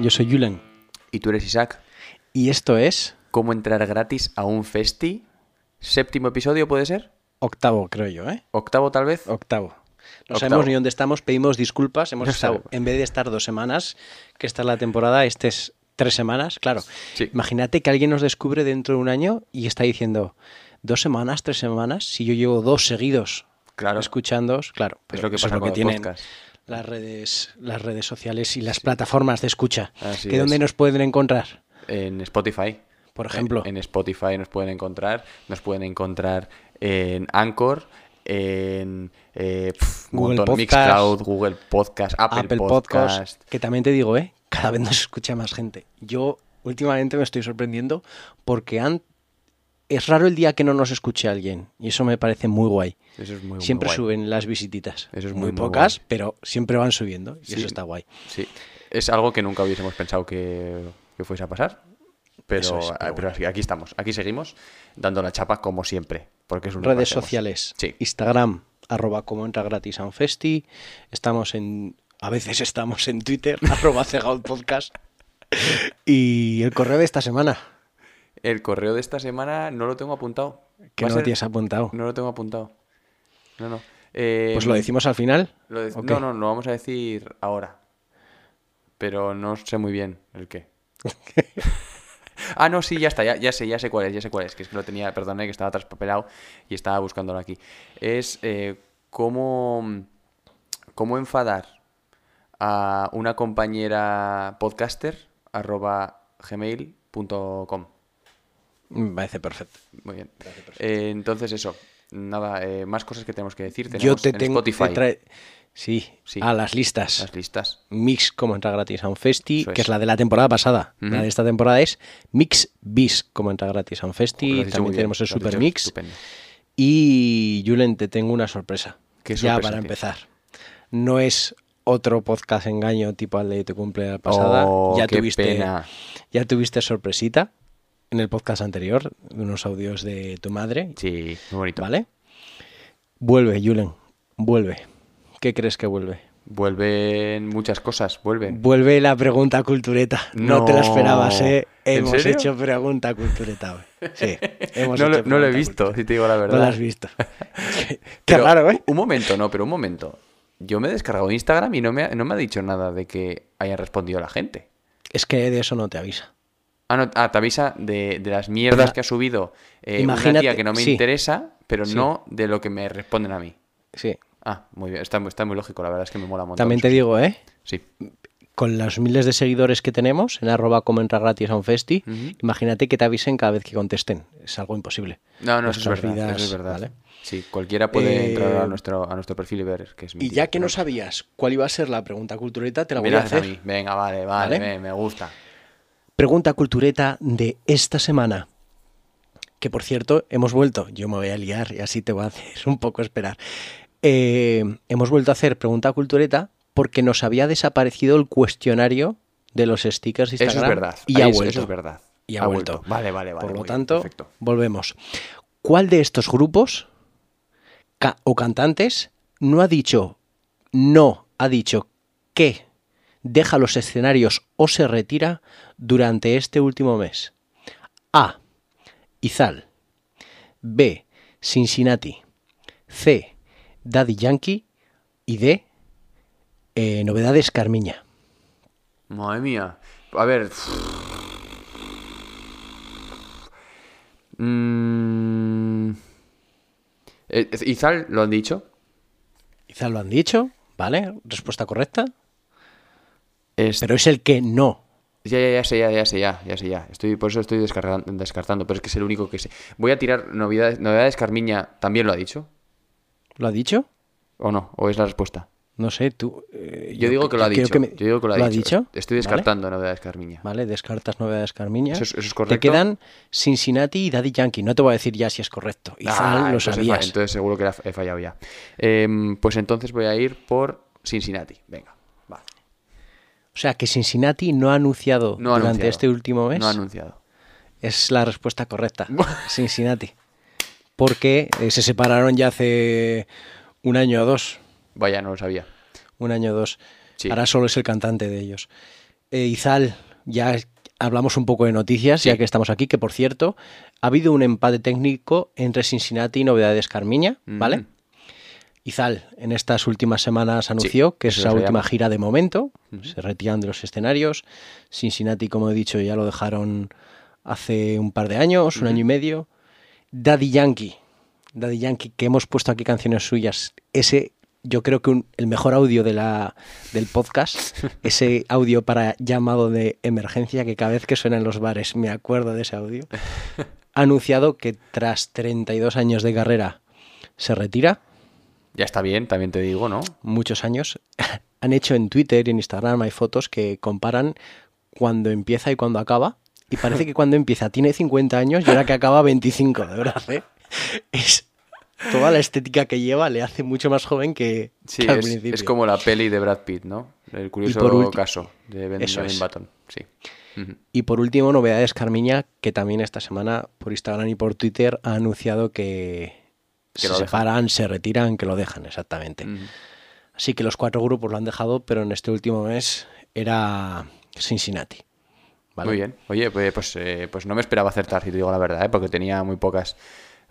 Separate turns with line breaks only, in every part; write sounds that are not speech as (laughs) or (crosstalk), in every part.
Yo soy Julen
Y tú eres Isaac.
y esto es
¿Cómo entrar gratis a un festi? Séptimo episodio puede ser.
octavo, creo yo, ¿eh?
Octavo tal vez.
Octavo. No
Octavo.
sabemos ni dónde estamos, pedimos disculpas. Hemos
No
estado,
sabemos.
en vez de estar dos semanas, que esta es la temporada, este es tres semanas, claro.
Sí.
Imagínate que alguien nos descubre dentro de un año y está diciendo, dos semanas, tres semanas, si yo llevo dos seguidos
Claro.
escuchándoos, claro.
Es
pero
lo que pasa con
tienen
podcast.
Las redes, las redes sociales y las plataformas de escucha.
Así
¿Que dónde nos pueden encontrar?
En Spotify.
Por ejemplo.
En, en Spotify nos pueden encontrar. Nos pueden encontrar en Anchor, en eh,
Google
montón,
Podcast,
Mixcloud, Google Podcast, Apple,
Apple
Podcast.
Podcast. Que también te digo, ¿eh? Cada vez nos escucha más gente. Yo últimamente me estoy sorprendiendo porque han... es raro el día que no nos escuche alguien. Y eso me parece muy guay.
Eso es muy, muy
siempre
guay.
suben las visititas.
Eso es
muy, pocas,
guay.
pero siempre van subiendo. Y
Sí.
eso está guay.
Sí. Es algo que nunca hubiésemos pensado que, que fuese a pasar. Pero,
Eso es, pero
ah, pero aquí, aquí estamos, aquí seguimos, dando la chapa como siempre. Porque es un
Redes sociales.
Sí.
Instagram, arroba como entra gratis a un festi. Estamos en... A veces estamos en Twitter, (laughs) arroba cegaut podcast. Y el correo de esta semana,
El correo de esta semana no lo tengo apuntado.
que no lo
ser-
tienes apuntado.
No lo tengo apuntado. No, no. Eh,
Pues lo decimos al final.
lo. No, no, lo vamos a decir ahora. Pero no sé muy bien el qué. (laughs) ah, no, sí, ya está, ya, ya sé, ya sé cuál es, ya sé cuál es. Que es que lo tenía, perdone, que estaba traspapelado y estaba buscándolo aquí. Es eh, cómo, cómo enfadar a una compañera podcaster arroba gmail.com.
Me parece perfecto.
Muy bien. Eh, entonces eso, nada, eh, más cosas que tenemos que decir. Tenemos
Yo te
en
tengo
Spotify
te trae- Sí,
Sí.
a las listas.
las listas.
Mix como entra gratis a un festi, que
es.
la de la temporada pasada. La
Ujú.
de esta temporada es Mix Bis como entra gratis a un festi. También tenemos el Super Mix. Y Julen, te tengo una sorpresa.
¿Qué
ya para
tienes?
empezar. No es otro podcast engaño tipo al de tu cumpleaños pasada.
Oh,
ya
qué
tuviste
pena.
ya tuviste sorpresita en el podcast anterior, unos audios de tu madre.
Sí, muy bonito.
¿Vale? Vuelve, Julen. Vuelve. ¿Qué crees que vuelve?
Vuelven muchas cosas, vuelven.
Vuelve la pregunta cultureta. No, te la esperabas, ¿eh?
¿En
Hemos
serio?
hecho pregunta cultureta hoy. Sí. (laughs) hemos
No lo, no lo he visto,
cultureta.
si te digo la verdad.
No la has visto. Qué, (laughs) qué
Pero,
raro, ¿eh?
Un momento, no, pero un momento. Yo me he descargado Instagram y no me ha, no me ha dicho nada de que haya respondido la gente.
Es que de eso no te avisa.
Ah, no, ah, te avisa de, de las mierdas que ha subido eh, una tía que no me
sí.
interesa, pero
Sí.
no de lo que me responden a mí.
Sí.
Ah, muy bien, está, muy- está muy lógico, la verdad es que me mola un montón.
También te digo, ¿eh?
Sí.
Con los miles de seguidores que tenemos en arroba como entra gratis a un festi, imagínate que te avisen cada vez que contesten. Es algo imposible.
No, no, eso es verdad.
vidas,
eso es verdad.
¿vale?
Sí, cualquiera puede
Eh,
entrar a nuestro, a nuestro perfil y ver que es
Y
mentira,
ya que no sabías cuál iba a ser la pregunta cultureta, te la voy a hacer.
mí. Venga, vale, vale,
¿Vale?
Me, me gusta.
Pregunta cultureta de esta semana. Que por cierto, hemos vuelto. Yo me voy a liar y así te voy a hacer un poco esperar. Eh, hemos vuelto a hacer pregunta cultureta porque nos había desaparecido el cuestionario de los stickers de
Eso
Instagram.
es verdad.
Y
Ahí
ha
es-
vuelto.
Eso es verdad.
Y ha, vuelto.
Vale, vale, vale.
Por lo
bien,
tanto, volvemos. ¿Cuál de estos grupos ca- o cantantes no ha dicho, no ha dicho que deja los escenarios o se retira durante este último mes? A. Izal. B. Cincinnati. C. Daddy Yankee. Y D. eh, novedades Carmiña.
Madre mía. A ver. Mm... Eh, ¿Izal lo han dicho?
Izal lo han dicho. ¿vale? Respuesta correcta. Pero es el que no.
Ya, ya, ya sé, ya, ya sé, ya, ya sé, ya. Estoy, por eso estoy descargan- descartando, pero es que es el único que sé. Voy a tirar novedades, novedades Carmiña, ¿también lo ha dicho?
¿Lo ha dicho?
¿O no? ¿O es la respuesta?
No sé, tú. eh,
Yo, digo que lo ha dicho.
me-
Yo digo que lo ha dicho. Estoy
Vale.
descartando novedades Carmiña.
Vale, descartas novedades Carmiña.
Eso es- eso es
Te
correcto.
quedan Cincinnati y Daddy Yankee. No te voy a decir ya si es correcto. Izal
Ah,
lo sabías.
entonces seguro que he fallado ya. Em, pues entonces voy a ir por Cincinnati. Venga.
O sea, que Cincinnati no ha anunciado
No ha
durante
anunciado.
este último mes.
No ha anunciado.
Es la respuesta correcta. (laughs) Cincinnati. Porque eh, se separaron ya hace un año o dos.
Vaya, no lo sabía.
Un año o dos.
Sí.
Ahora solo es el cantante de ellos. Eh, Izal, ya hablamos un poco de noticias,
Sí.
ya que estamos aquí, que por cierto, ha habido un empate técnico entre Cincinnati y Novedades Carmiña, ¿vale?
Mm.
Izal en estas últimas semanas anunció que es
se
última gira de momento, se retiran de los escenarios. Cincinnati, como he dicho, ya lo dejaron hace un par de años, un año y medio. Daddy Yankee, Daddy Yankee, que hemos puesto aquí canciones suyas, ese yo creo que un- el mejor audio de la, del podcast, (laughs) ese audio para llamado de emergencia que cada vez que suena en los bares me acuerdo de ese audio, (laughs) ha anunciado que tras 32 años de carrera se retira
Ya está bien, también te digo, ¿no?
muchos años, (laughs) han hecho en Twitter y en Instagram hay fotos que comparan cuando empieza y cuando acaba. Y parece que cuando empieza tiene 50 años y ahora que acaba 25, de verdad. ¿eh? Es toda la estética que lleva le hace mucho más joven que,
Sí,
que al
es,
principio.
es como la peli de Brad Pitt, ¿no? El curioso caso de Benjamin. Button. Sí. Ujú.
Y por último, novedades Carmiña, que también esta semana por Instagram y por Twitter ha anunciado Que se
lo dejan.
separan, se retiran, que lo dejan, exactamente. Así que los cuatro grupos lo han dejado, pero en este último mes era Cincinnati. ¿vale?
Muy bien. Oye, pues, pues, eh, pues no me esperaba acertar, si te digo la verdad, ¿eh? porque tenía muy pocas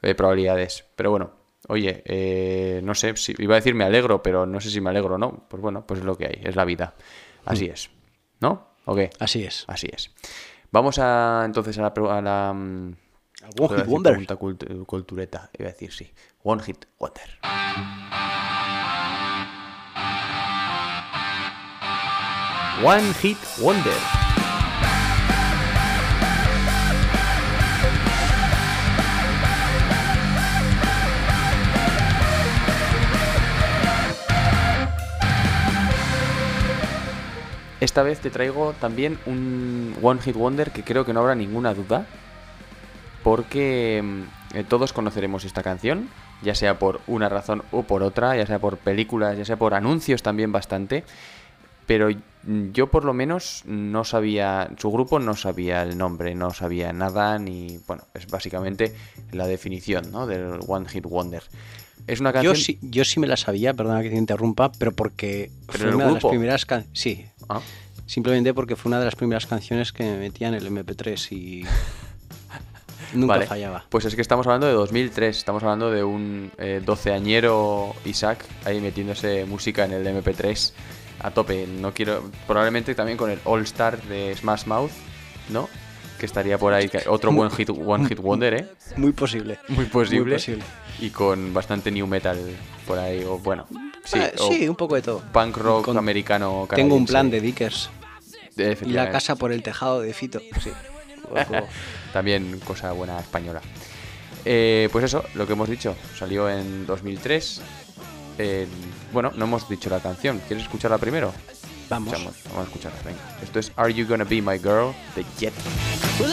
eh, probabilidades. Pero bueno, oye, eh, no sé, si, iba a decir me alegro, pero no sé si me alegro o no. Pues bueno, pues es lo que hay, es la vida. Así es. ¿No? ¿O qué?
Así es.
Así es. Vamos a entonces a la... A la mm,
One Hit Wonder.
pregunta cult- cultureta, iba a decir sí. One Hit Wonder. One Hit Wonder. Esta vez te traigo también un One Hit Wonder que creo que no habrá ninguna duda. Porque mm, eh, todos conoceremos esta canción, ya sea por una razón o por otra, ya sea por películas, ya sea por anuncios también bastante. Pero mm, yo por lo menos no sabía, su grupo no sabía el nombre, no sabía nada, ni, bueno, es básicamente la definición ¿no? del One Hit Wonder. Es una canción...
Yo sí, yo sí me la sabía, perdona que te interrumpa, pero porque
¿Pero
fue una de las primeras can- Sí,
Ah,
simplemente porque fue una de las primeras canciones que me metía en el MP3 y nunca
Vale.
fallaba.
Pues es que estamos hablando de 2003, estamos hablando de un eh, 12añero Isaac ahí metiéndose música en el MP3 a tope. No quiero, probablemente también con el All Star de Smash Mouth, ¿no? Que estaría por ahí, otro buen hit, One Hit Wonder, ¿eh?
Muy posible.
Muy posible.
Muy posible.
Y con bastante new metal por ahí, o bueno, sí,
Ah, sí, un poco de todo.
punk rock
Con-
americano.
Tengo un plan de Dickers. Y la casa por el tejado de Fito. Sí.
También cosa buena española. Eh, pues eso, lo que hemos dicho, salió en 2003. Eh, bueno, no hemos dicho la canción. ¿Quieres escucharla primero?
Vamos.
Escuchamos, vamos a escucharla, venga. Esto es Are You Gonna Be My Girl de Jet.
Well,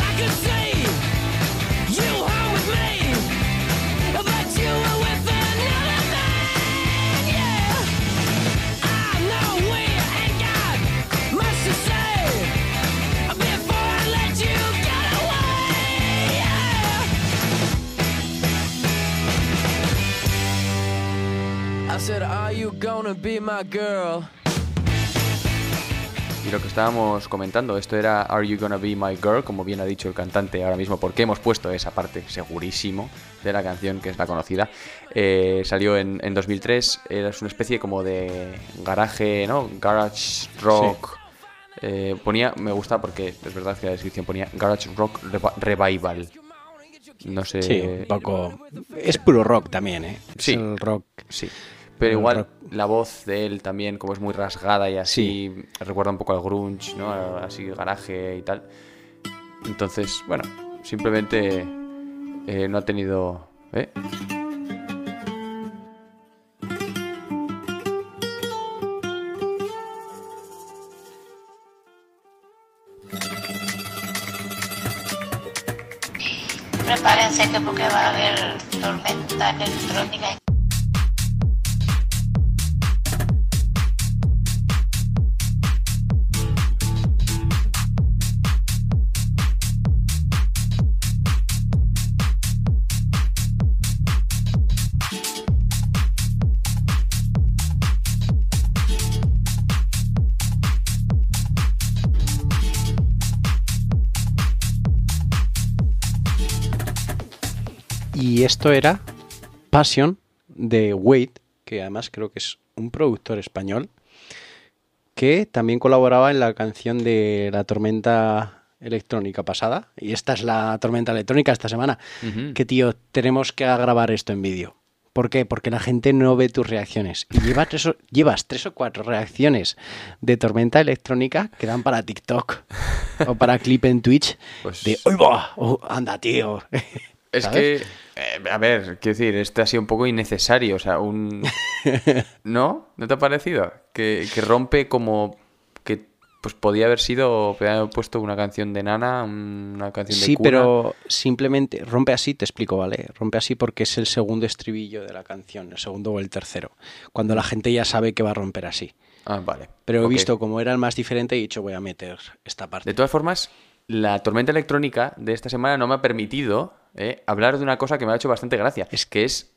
gonna be my girl?
Y lo que estábamos comentando, esto era Are You Gonna Be My Girl, como bien ha dicho el cantante ahora mismo, porque hemos puesto esa parte segurísimo de la canción, que es la conocida. Eh, salió en, en 2003, era una especie como de garaje, ¿no? Garage rock. Eh, ponía, me gusta porque es verdad que la descripción ponía Garage Rock Reva- Revival. No sé.
Sí, un poco. Es puro rock también, ¿eh? Es
Sí.
el rock.
Sí. Pero igual
rock.
La voz de él también, como es muy rasgada y así, recuerda un poco al grunge, ¿no? Así garaje y tal. Entonces, bueno, simplemente eh, no ha tenido... ¿eh?
Prepárense que porque va a haber tormenta electrónica.
Esto era Passion de Wade, que además creo que es un productor español, que también colaboraba en la canción de la tormenta electrónica pasada. Y esta es la tormenta electrónica esta semana. Que tío, tenemos que grabar esto en vídeo. ¿Por qué? Porque la gente no ve tus reacciones. Y lleva tres o- llevas tres o cuatro reacciones de tormenta electrónica que dan para TikTok (laughs) o para clip en Twitch
Pues-
de ¡Uy, va! Oh, ¡Anda, tío!
Es
¿Sabes?
que, eh, a ver, quiero decir, este ha sido un poco innecesario, o sea, un... (laughs) ¿No? ¿No te ha parecido? Que, que rompe como que pues podía haber sido, podía haber puesto una canción de Nana, una canción de
Sí, pero simplemente rompe así, te explico, ¿vale? Rompe así porque es el segundo estribillo de la canción, el segundo o el tercero, cuando la gente ya sabe que va a romper así.
Ah, vale.
Pero he visto como era el más diferente y he dicho voy a meter esta parte.
De todas formas, la tormenta electrónica de esta semana no me ha permitido eh, hablar de una cosa que me ha hecho bastante gracia.
Es-
que es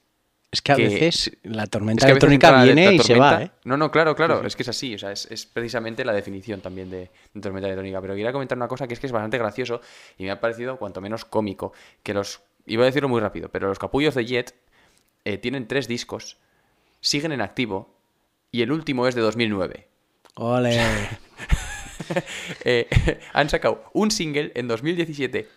Es que a
que-
veces la
Es
tormenta
que
electrónica
la-
viene
la
y se va, ¿eh?
No, no, claro, claro. Es que es así. O sea, es, es precisamente la definición también de, de tormenta electrónica. Pero quería comentar una cosa que es que es bastante gracioso y me ha parecido cuanto menos cómico. Que los. Iba a decirlo muy rápido, pero los capullos de Jet eh, tienen tres discos, siguen en activo y el último es de 2009.
Ole. (laughs)
Eh, (laughs) han sacado un single en 2017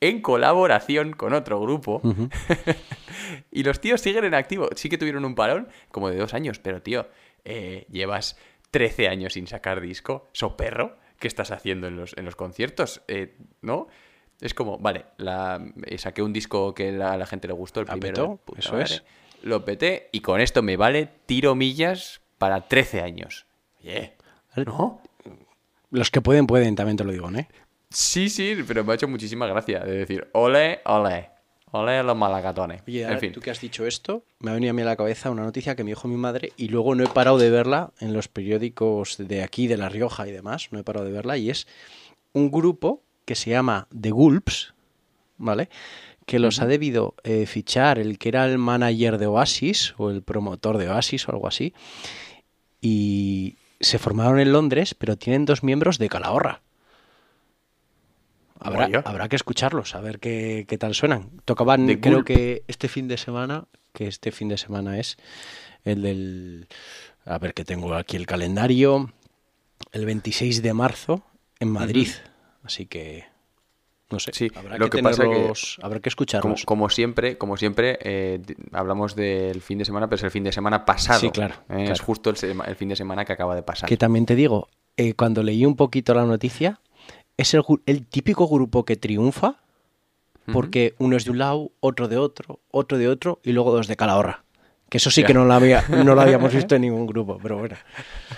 en colaboración con otro grupo. (laughs) y los tíos siguen en activo. Sí que tuvieron un parón como de dos años, pero tío, eh, llevas 13 años sin sacar disco. So perro, ¿qué estás haciendo en los, en los conciertos? Eh, ¿No? Es como, vale, la, eh, saqué un disco que la- a la gente le gustó, el primero.
petó, eso
madre,
es.
Lo peté y con esto me vale tiro millas para 13 años. Oye, ¿no?
Los que pueden, pueden, también te lo digo, ¿eh?
Sí, sí, pero me ha hecho muchísima gracia de decir, ole, ole, ole los malacatones.
Oye,
en
ahora
fin,
tú que has dicho esto, me ha venido a mí a la cabeza una noticia que me dijo mi madre y luego no he parado de verla en los periódicos de aquí, de La Rioja y demás, no he parado de verla y es un grupo que se llama The Gulps, ¿vale? Que los ha debido eh, fichar el que era el manager de Oasis o el promotor de Oasis o algo así y se formaron en Londres, pero tienen dos miembros de Calahorra. Habrá, habrá que escucharlos, a ver qué, qué tal suenan. Tocaban,
The
creo
Gulp.
que este fin de semana, que este fin de semana es el del... A ver que tengo aquí el calendario. El 26 de marzo en Madrid. Así que... No sé,
Sí,
habrá,
lo
que
que pasa que-
tenerlos- habrá que escucharlos.
como siempre, como siempre eh, hablamos del fin de semana, pero es el fin de semana pasado.
Sí, claro,
Eh, Es justo el fin de semana que acaba de pasar.
Que también te digo, eh, cuando leí un poquito la noticia, es el, el típico grupo que triunfa porque uno es de un lado, otro de otro, otro de otro y luego dos de Calahorra. Que eso sí que no lo, había, no lo habíamos (laughs) visto en ningún grupo, pero bueno.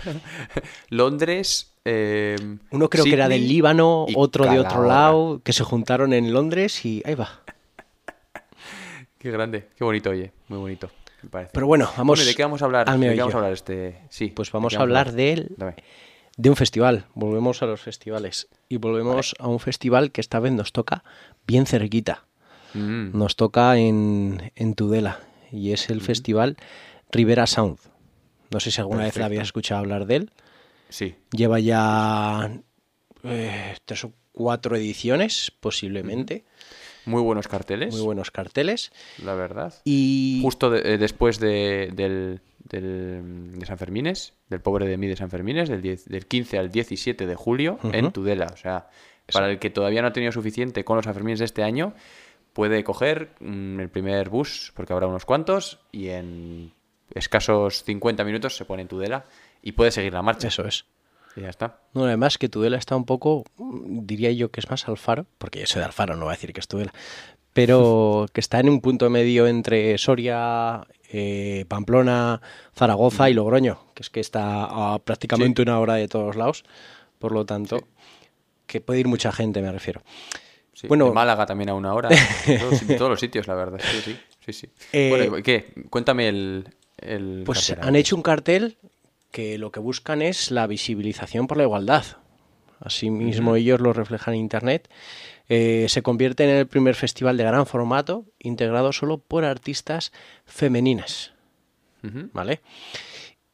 (laughs)
Londres. eh,
Uno creo que era del Líbano, otro de otro lado, que se juntaron en Londres y ahí va. (laughs)
Qué grande, qué bonito, oye, muy bonito, me parece.
Pero bueno, vamos
Bueno, ¿y ¿de qué vamos a hablar? ¿De qué vamos a hablar este? Sí.
Pues
¿de
vamos a hablar de él,
Dame.
De un festival. Volvemos a los festivales. Y volvemos a un festival que esta vez nos toca bien cerquita.
Mm,
Nos toca en, en Tudela. Y es el festival Rivera Sound. No sé si alguna vez
Perfecto.
habías escuchado hablar de él.
Sí.
Lleva ya eh, tres o cuatro ediciones, posiblemente.
Muy buenos carteles,
Muy buenos carteles.
la verdad.
Y
Justo de- eh, después de, del, del- de San Fermines, del pobre de mí de San Fermines, del, 10 del 15 al 17 de julio en. Tudela. O sea, para el que todavía no ha tenido suficiente con los San Fermines de este año, puede coger mm, el primer bus, porque habrá unos cuantos, y en escasos 50 minutos se pone en Tudela y puede seguir la marcha.
Eso es.
Y ya está.
No, además que Tudela está un poco, diría yo que es más Alfaro, porque yo soy de Alfaro, no voy a decir que es Tudela, pero (laughs) que está en un punto medio entre Soria, eh, Pamplona, Zaragoza y Logroño, que es que está a prácticamente una hora de todos lados, por lo tanto, que puede ir mucha gente, me refiero.
Sí,
Bueno.
Málaga también a una hora. (laughs) todos, todos los sitios, la verdad. Sí, sí. sí, sí.
Eh,
bueno, ¿y ¿qué? Cuéntame el. el
Pues
cartel
han hecho un cartel que lo que buscan es la visibilización por la igualdad. Asimismo, ellos lo reflejan en Internet. Eh, se convierte en el primer festival de gran formato integrado solo por artistas femeninas. ¿Vale?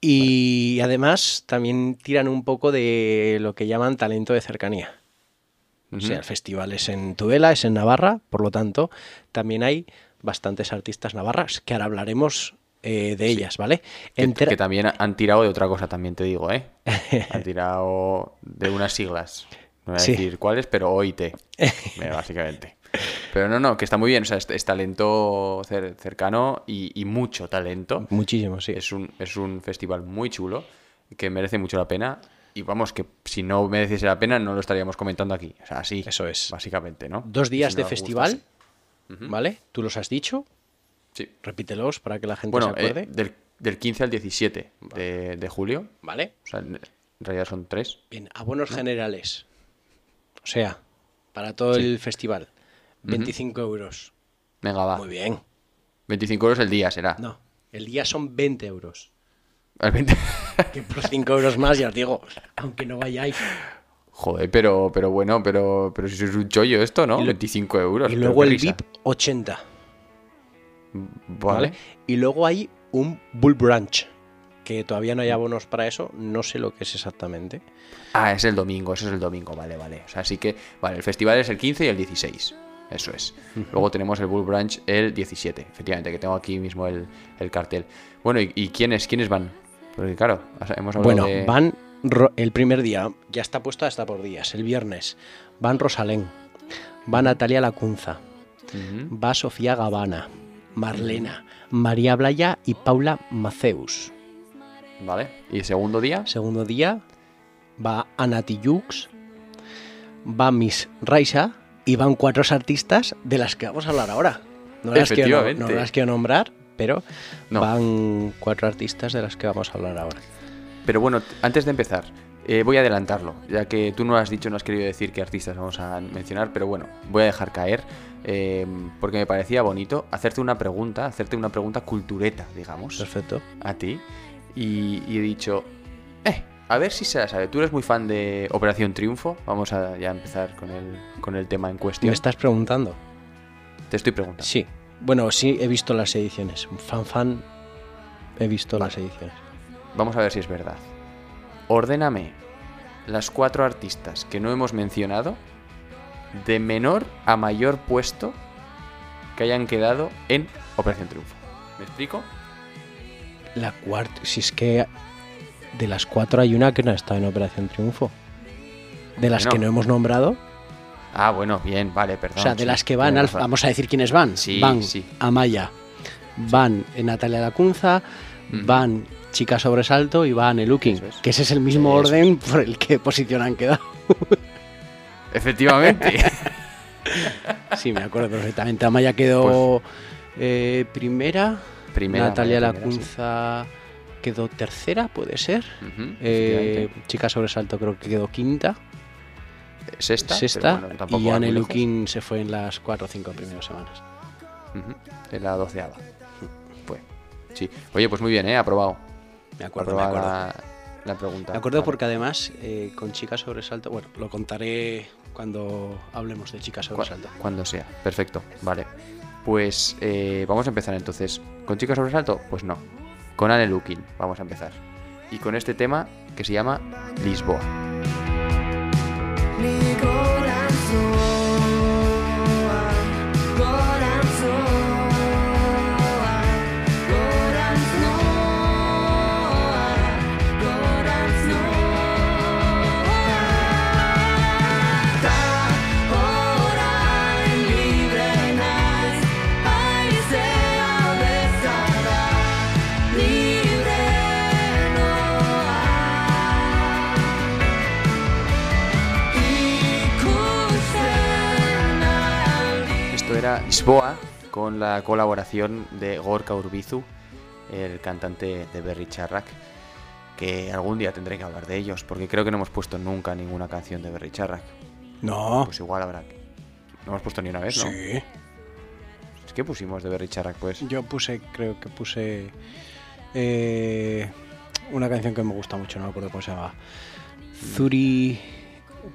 Y además también tiran un poco de lo que llaman talento de cercanía. O sea, el festival es en Tudela, es en Navarra, por lo tanto, también hay bastantes artistas navarras, que ahora hablaremos eh, de ellas, ¿vale?
Que,
Entera-
que también han tirado de otra cosa, también te digo, ¿eh? Han (laughs) tirado de unas siglas. No voy a
Sí.
decir cuáles, pero OIT, eh, (laughs) básicamente. Pero no, no, que está muy bien. O sea, es, es talento cer- cercano y, y mucho talento.
Muchísimo, sí.
Es un, es un festival muy chulo que merece mucho la pena. Y vamos, que si no mereciese la pena, no lo estaríamos comentando aquí. O sea, así.
Eso es.
Básicamente, ¿no?
Dos días
Si no
de festival. ¿vale? Tú los has dicho,
Sí.
repítelos para que la gente
Bueno,
se
eh,
acuerde.
del, del 15 al 17 de, de julio.
¿Vale?
O sea, en realidad son tres.
Bien, abonos generales. O sea, para todo el festival, 25 euros.
Venga, va.
Muy bien.
25 euros el día será.
No, el día son 20 euros.
El 20 (laughs)
Que por 5 euros más, ya os digo, aunque no vayáis.
Joder, pero, pero bueno, pero, pero si es un chollo esto, ¿no?
Lo-
25 euros.
Y luego el. VIP, 80.
Vale.
¿vale? Y luego hay un Bull Brunch, que todavía no hay abonos para eso, no sé lo que es exactamente.
Ah, es el domingo, eso es el domingo, vale, vale. O sea, así que, vale, el festival es el 15 y el 16. Eso es. Luego tenemos el Bull Branch el 17, efectivamente, que tengo aquí mismo el, el cartel. Bueno, ¿y, y quiénes, quiénes van? Porque claro, hemos hablado
Bueno,
de...
van el primer día, ya está puesto hasta por días, el viernes. Van Rosalén, va Natalia Lacunza,
Ujú.
va Sofía Gavana, Marlena, María Blaya y Paula Maceus.
Vale. ¿Y segundo día?
Segundo día va Anati Yux, va Miss Raisa y van cuatro artistas de las que vamos a hablar ahora. No las quiero, no las quiero nombrar, pero
No.
van cuatro artistas de las que vamos a hablar ahora.
Pero bueno, antes de empezar, eh, voy a adelantarlo, ya que tú no has dicho, no has querido decir qué artistas vamos a mencionar, pero bueno, voy a dejar caer, eh, porque me parecía bonito hacerte una pregunta, hacerte una pregunta cultureta, digamos,
Perfecto.
a ti, y, y he dicho, eh, a ver si se la sabe. Tú eres muy fan de Operación Triunfo, vamos a ya empezar con el, con el tema en
¿Me
cuestión.
estás preguntando?
Te estoy preguntando.
Sí. Bueno, sí, he visto las ediciones. Fan fan, he visto las ediciones.
Vamos a ver si es verdad. Ordéname las cuatro artistas que no hemos mencionado de menor a mayor puesto que hayan quedado en Operación Triunfo. ¿Me explico?
La cuarta, si es que de las cuatro hay una que no ha estado en Operación Triunfo. De las
Bueno.
que no hemos nombrado,
Ah, bueno, bien, vale, perdón.
o sea, de
sí,
las que van, al- vamos a decir quiénes van.
Sí,
van
sí.
Amaya, van Natalia Lacunza,
Ujú.
van Chica Sobresalto y van El Looking.
Eso es.
Que ese es el mismo
Eso
orden por el que posición han quedado.
Efectivamente. (laughs)
Sí, me acuerdo perfectamente. Amaya quedó eh, primera,
Pues Primera,
Natalia
Amaya
Lacunza quedó tercera, puede ser.
sí. Ujú,
Eh. Chica Sobresalto creo que quedó quinta,
Sexta.
sexta.
bueno,
y Anne. Looking se fue en las cuatro o cinco primeras semanas.
En la doceava. Pues, sí. Oye, pues muy bien, ¿eh? Aprobado.
Me acuerdo, me acuerdo.
La, la pregunta.
Me acuerdo
Vale.
porque además eh, con Chica Sobresalto, bueno, lo contaré cuando hablemos de Chica
Cu-
Sobresalto.
Cuando sea. Perfecto. Vale. Pues eh, vamos a empezar entonces. ¿Con Chicas Sobresalto? Pues no. Con Anne Looking. Vamos a empezar. Y con este tema que se llama Lisboa. Era Lisboa con la colaboración de Gorka Urbizu, el cantante de Berry Charrac, que algún día tendré que hablar de ellos, porque creo que no hemos puesto nunca ninguna canción de Berry Charrac.
No.
Pues igual habrá. No hemos puesto ni una vez, ¿no?
sí.
Es que pusimos de Berry Charrac, pues.
Yo puse, creo que puse eh, una canción que me gusta mucho, no me acuerdo cómo se llama. Zuri.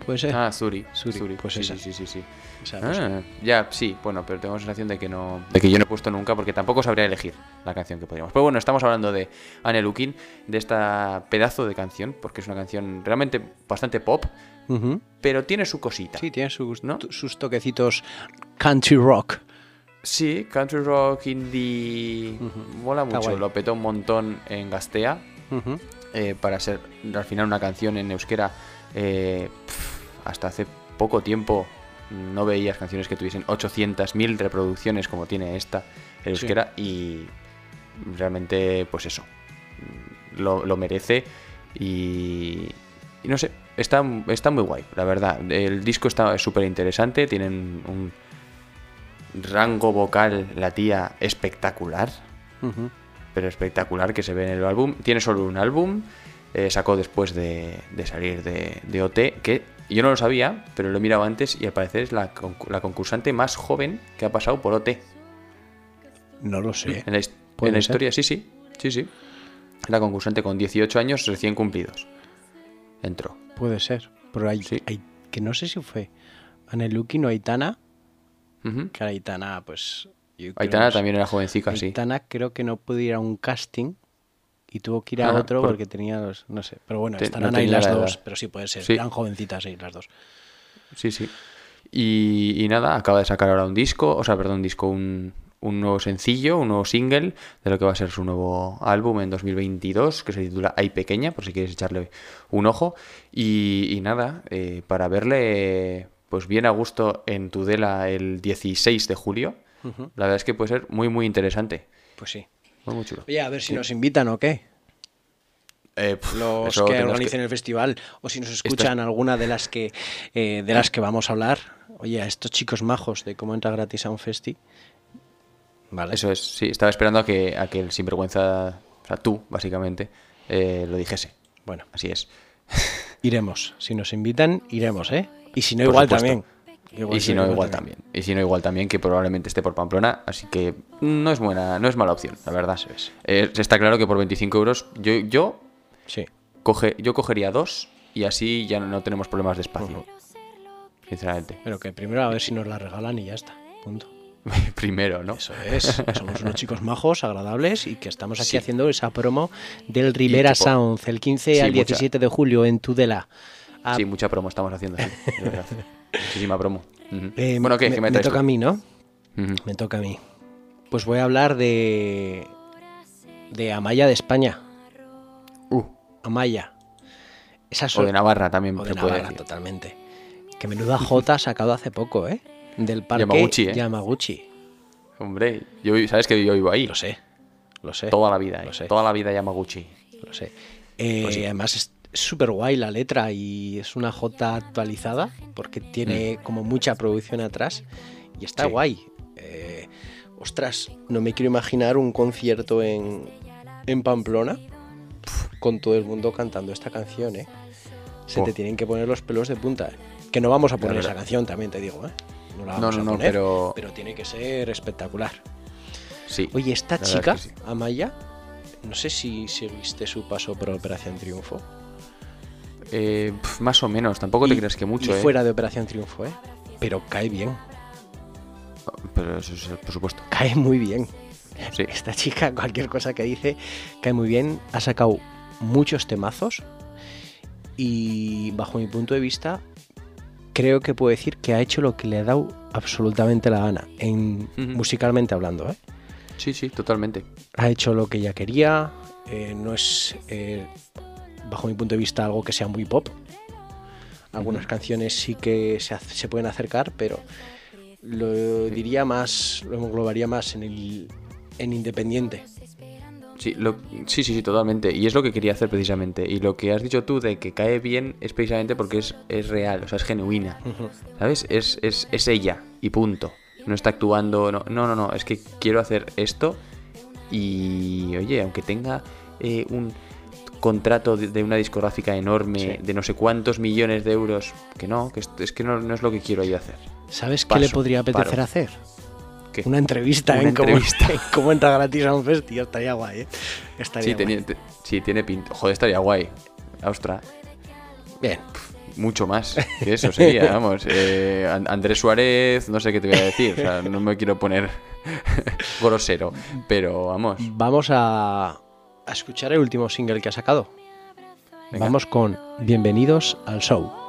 ¿Puede ser?
Ah, Zuri.
Zuri, pues
sí,
esa.
sí, sí, sí, sí.
O sea, no sé.
Ah, ya, sí, bueno, pero tengo la sensación de que no. De que yo no he puesto nunca porque tampoco sabría elegir la canción que podríamos. Pero bueno, estamos hablando de Anne Lukin, de esta pedazo de canción, porque es una canción realmente bastante pop, pero tiene su cosita.
Sí, tiene sus,
¿No?
sus toquecitos country rock.
Sí, country rock, indie. Mola
Está
mucho. Lo petó un montón en Gastea. Eh, para ser al final una canción en euskera. eh, hasta hace poco tiempo no veías canciones que tuviesen 800.000 reproducciones como tiene esta
Sí.
euskera y realmente pues eso lo, lo merece y, y no sé está, está muy guay la verdad el disco está súper interesante tienen un rango vocal la tía espectacular pero espectacular que se ve en el álbum. Tiene solo un álbum, eh, sacó después de, de salir de, de OT, que yo no lo sabía, pero lo he mirado antes y al parecer es la, concu- la concursante más joven que ha pasado por OT.
No lo sé.
En la, historia, sí, sí, sí, sí. La concursante con 18 años recién cumplidos. Entró.
Puede ser. Pero hay,
Sí.
hay- que no sé si fue Aneluki o Aitana. Que Aitana, pues. creo
Aitana también era jovencica, sí.
Aitana creo que no pudo ir a un casting y tuvo que ir a otro
por-
porque tenía los. No sé. Pero bueno, estarán
no
ahí las
la
dos.
edad.
Pero sí puede ser.
Sí.
Eran jovencitas, sí, las dos.
Sí, sí. Y, y nada, acaba de sacar ahora un disco, o sea, perdón, un disco, un, un nuevo sencillo, un nuevo single de lo que va a ser su nuevo álbum en 2022, que se titula Ay Pequeña, por si quieres echarle un ojo. Y, y nada, eh, para verle pues bien a gusto en Tudela el 16 de julio, la verdad es que puede ser muy, muy interesante.
Pues sí.
Muy, chulo.
Oye, a ver si nos invitan o qué.
Eh, pf,
Los que organicen
que-
el festival o si nos escuchan alguna de las que eh, de las que vamos a hablar. Oye, a estos chicos majos de cómo entra gratis a un festi. Vale.
Eso es, sí, estaba esperando a que, a que el sinvergüenza, o sea, tú, básicamente, eh, lo dijese.
Bueno,
Así es.
iremos. Si nos invitan, iremos, ¿eh? Y si no,
Por
igual
supuesto.
también.
Y si no, igual también. Y si no, igual también, que probablemente esté por Pamplona. Así que no es buena, no es mala opción, la verdad. Eh, está claro que por 25 euros yo, yo,
Sí.
coge, yo cogería dos y así ya no tenemos problemas de espacio. Sinceramente.
Pero que primero a ver si nos la regalan y ya está. Punto. (laughs)
Primero, ¿no?
Eso es. Somos unos chicos majos, agradables y que estamos aquí
Sí.
haciendo esa promo del Rivera
que por-
Sound el 15
Sí,
al
mucha.
17 de julio en Tudela.
Sí, mucha promo estamos haciendo, sí, de verdad. (laughs) Muchísima promo.
Eh,
bueno, ¿qué?
me,
¿Qué me
me
traes
toca
tú?
a mí, ¿no? Me toca a mí. Pues voy a hablar de. de Amaya de España.
Uh,
Amaya. Esa
o de Navarra también
o de Navarra,
decir.
totalmente. Que menuda Jota ha sacado hace poco, ¿eh? Del parque
Yamaguchi, ¿eh?
Yamaguchi.
Hombre, yo, sabes que yo vivo ahí.
Lo sé. Lo sé.
Toda la vida,
Lo
eh.
sé.
Toda la vida Yamaguchi.
Lo sé. Eh,
Pues sí.
Además súper guay la letra y es una J actualizada porque tiene como mucha producción atrás y está
Mm. Sí.
guay. Eh, ostras, no me quiero imaginar un concierto en, en Pamplona pf, con todo el mundo cantando esta canción, ¿eh? Se te tienen que poner los pelos de punta. ¿eh? Que no vamos a poner esa canción, también te digo, ¿eh? No la
No,
vamos
no,
a
no,
poner,
pero-
pero tiene que ser espectacular.
Sí.
Oye, esta chica,
sí.
Amaya, no sé si seguiste su paso por Operación Triunfo.
Eh, pf, más o menos, tampoco te creas que mucho,
y
¿eh?
fuera de Operación Triunfo, ¿eh? Pero cae bien,
Pero eso es, por supuesto.
cae muy bien.
Sí.
Esta chica, cualquier cosa que dice, cae muy bien. Ha sacado muchos temazos y bajo mi punto de vista, creo que puedo decir que ha hecho lo que le ha dado absolutamente la gana, en, musicalmente hablando, ¿eh?
Sí, sí, totalmente.
ha hecho lo que ella quería, eh, no es, eh, bajo mi punto de vista, algo que sea muy pop. Algunas canciones sí que se, se pueden acercar, pero lo diría más, lo englobaría más en el en independiente.
Sí, lo- sí, sí, sí, totalmente. Y es lo que quería hacer precisamente. Y lo que has dicho tú de que cae bien es precisamente porque es, es real, o sea, es genuina. ¿Sabes? Es, es, es ella y punto. no está actuando, no, no, no, no, es que quiero hacer esto y, oye, aunque tenga eh, un contrato de, de una discográfica enorme,
Sí.
de no sé cuántos millones de euros, que no, que es, es que no, no es lo que quiero yo hacer.
¿Sabes qué le podría apetecer
paro.
hacer?
¿Qué?
Una entrevista
Una
en cómo-
entrevista.
en (laughs) cómo entra gratis a un festival. Estaría guay, ¿eh? Estaría
Sí,
guay.
te- sí, tiene pinta. Joder, estaría guay. Ostras,
Bien.
mucho más que eso sería, (laughs) vamos. eh, An- Andrés Suárez, no sé qué te voy a decir, o sea, no me quiero poner (laughs) grosero, pero vamos.
Vamos a, a escuchar el último single que ha sacado.
Venga.
Vamos con Bienvenidos al Show.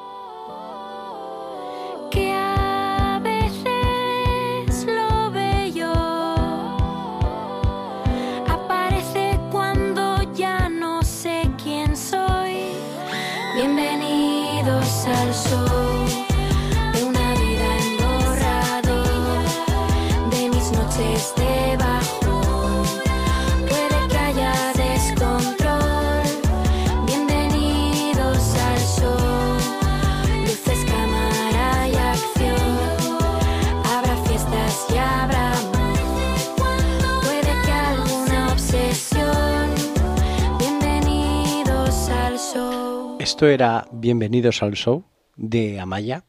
Esto era Bienvenidos al Show de Amaya.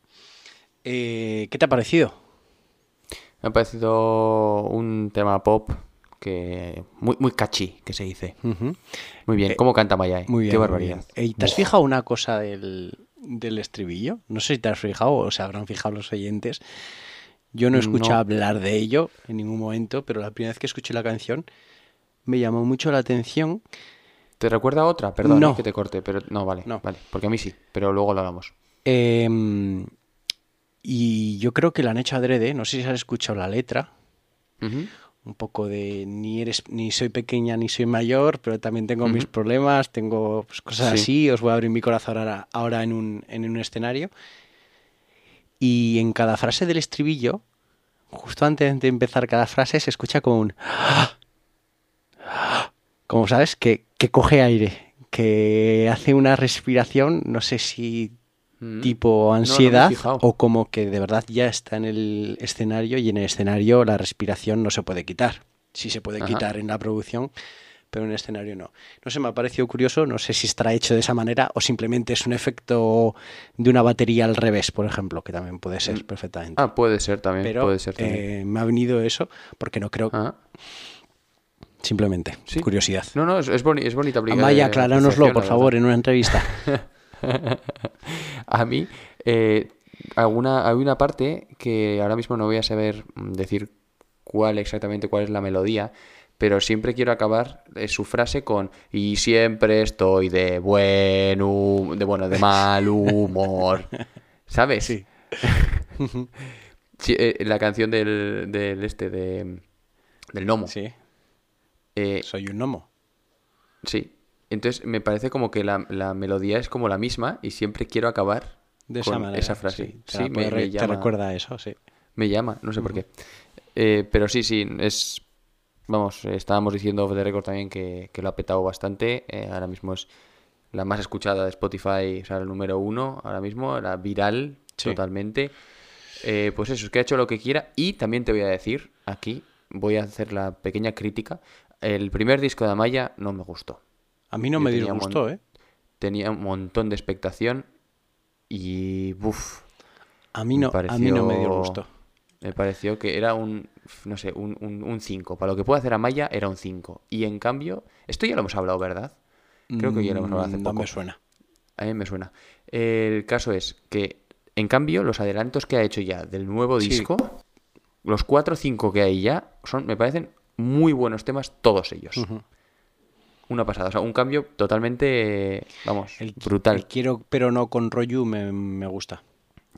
Eh, ¿Qué te ha parecido?
Me ha parecido un tema pop que muy, muy catchy, que se dice.
Ujú.
Muy bien,
Eh,
¿cómo canta Maya?
Muy bien.
Qué
muy
barbaridad.
bien. Eh, ¿Te has fijado una cosa del, del estribillo? No sé si te has fijado o se habrán fijado los oyentes. Yo no escuché
No.
hablar de ello en ningún momento, pero la primera vez que escuché la canción me llamó mucho la atención.
¿Te recuerda otra? Perdón
No.
que te corte, pero no, vale,
No.
vale, porque a mí sí, pero luego lo hablamos.
Em, y yo creo que la han hecho adrede. No sé si has escuchado la letra. Un poco de ni eres ni soy pequeña ni soy mayor, pero también tengo mis problemas, tengo pues, cosas
Sí.
así, os voy a abrir mi corazón ahora, ahora en, un, en un escenario. Y en cada frase del estribillo, justo antes de empezar cada frase, se escucha como un... Como sabes, que, que coge aire, que hace una respiración, no sé si
Mm.
tipo
no
ansiedad o como que de verdad ya está en el escenario y en el escenario la respiración no se puede quitar. Sí se puede
Ajá.
quitar en la producción, pero en el escenario no. No sé, me ha parecido curioso, no sé si estará hecho de esa manera o simplemente es un efecto de una batería al revés, por ejemplo, que también puede ser
Mm.
perfectamente.
Ah, puede ser también,
pero
puede ser también.
eh, me ha venido eso porque no creo,
Ah,
simplemente,
sí.
curiosidad.
No, no, es, es, boni- es bonita
acláranoslo,
apreciación,
por favor, en una entrevista. (laughs)
A mí, eh, alguna, hay una parte que ahora mismo no voy a saber mm, decir cuál exactamente cuál es la melodía, pero siempre quiero acabar eh, su frase con y siempre estoy de buen de bueno, de mal humor. (laughs) ¿Sabes?
Sí. (laughs)
Sí, eh, la canción del, del este de del gnomo.
Sí,
Eh,
soy un gnomo.
sí. Entonces me parece como que la, la melodía es como la misma y siempre quiero acabar
De esa
con
manera.
esa frase.
sí,
Sí, me, me
te
llama.
recuerda a eso, sí.
Me llama, no sé por qué. Eh, pero sí, sí, es. Vamos, estábamos diciendo off the record también que, que lo ha petado bastante. eh, ahora mismo es la más escuchada de Spotify, o sea, el número uno ahora mismo, la viral
Sí.
totalmente. Eh, pues eso, es que ha hecho lo que quiera. Y también te voy a decir, aquí voy a hacer la pequeña crítica. El primer disco de Amaya no me gustó.
A mí no
Yo
me
un
disgustó, ¿eh?
Tenía un montón de expectación y. Buf,
A mí no, a mí no me dio
pareció-
gusto.
Me pareció que era un, no sé, un 5. Para lo que puede hacer Amaya era un 5. Y en cambio, esto ya lo hemos hablado, ¿verdad? Creo que ya lo hemos hablado hace
Mm,
poco.
No me suena.
A mí me suena. El caso es que, en cambio, los adelantos que ha hecho ya del nuevo
Sí.
disco, los 4 o 5 que hay ya, son, me parecen muy buenos temas, todos ellos.
Ujú.
Una pasada. O sea, un cambio totalmente, vamos,
El,
brutal.
el quiero, pero no con Royu me, me gusta.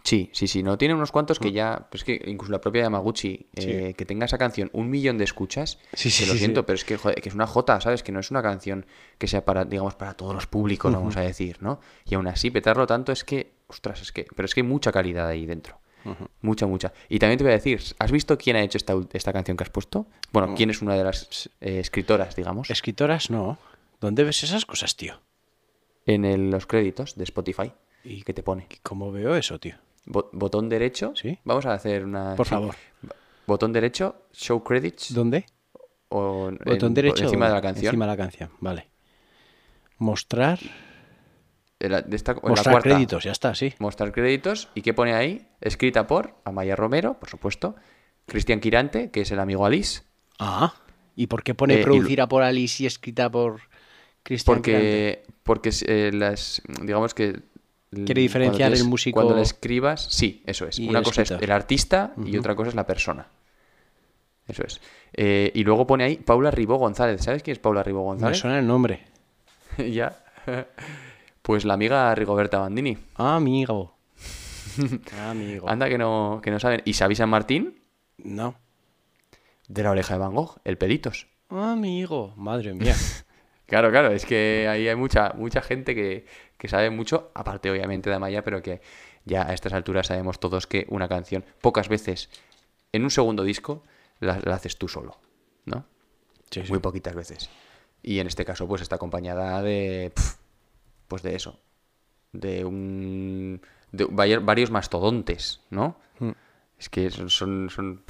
Sí, sí, sí. No tiene unos cuantos que ya. Pues que incluso la propia Yamaguchi, eh, que tenga esa canción un millón de escuchas.
Sí, sí,
que lo siento, pero es que, joder, que es una jota, ¿sabes? Que no es una canción que sea para, digamos, para todos los públicos, vamos a decir, ¿no? Y aún así, petarlo tanto es que. Ostras, es que. Pero es que hay mucha calidad ahí dentro. Mucha, mucha. Y también te voy a decir, ¿has visto quién ha hecho esta, esta canción que has puesto? Bueno, quién es una de las eh, escritoras, digamos,
Escritoras, no. ¿Dónde ves esas cosas, tío?
en el- los créditos de Spotify.
¿Y
que te pone?
¿Cómo veo eso, tío?
Bo- botón derecho.
Sí.
Vamos a hacer una.
Por favor.
botón derecho, show credits,
¿Dónde?
o en-
Botón derecho.
encima de la canción.
Encima de la canción, vale. Mostrar.
En la- de esta- en la
Mostrar
cuarta.
créditos, ya está, sí.
Mostrar créditos. ¿Y qué pone ahí? Escrita por Amaya Romero, por supuesto. Cristian Quirante, que es el amigo Alice.
Ah. ¿Y por qué pone
Eh, y
producida por Alice y escrita por Cristian Quirante?
Porque, porque eh, las, digamos que...
Quiere diferenciar el músico-
Cuando la escribas, sí, eso es. Una cosa es el artista y otra cosa es la persona. Eso es. Eh, y luego pone ahí Paula Ribó González. ¿Sabes quién es Paula Ribó
Me
González?
suena el nombre. (laughs)
ya. Pues la amiga Rigoberta Bandini.
Amigo. (laughs) Amigo.
Anda que no, que no saben. Y Xavi San Martín,
No.
de la oreja de Van Gogh, el Pelitos.
Amigo. Madre mía. (laughs)
Claro, claro, es que ahí hay mucha, mucha gente que, que sabe mucho, aparte obviamente de Amaya, pero que ya a estas alturas sabemos todos que una canción, pocas veces, en un segundo disco, la, la haces tú solo, ¿no?
Sí, sí.
Muy poquitas veces. Y en este caso, pues está acompañada de. Pues de eso. De un. de vari- varios mastodontes, ¿no?
Mm.
Es que son. son,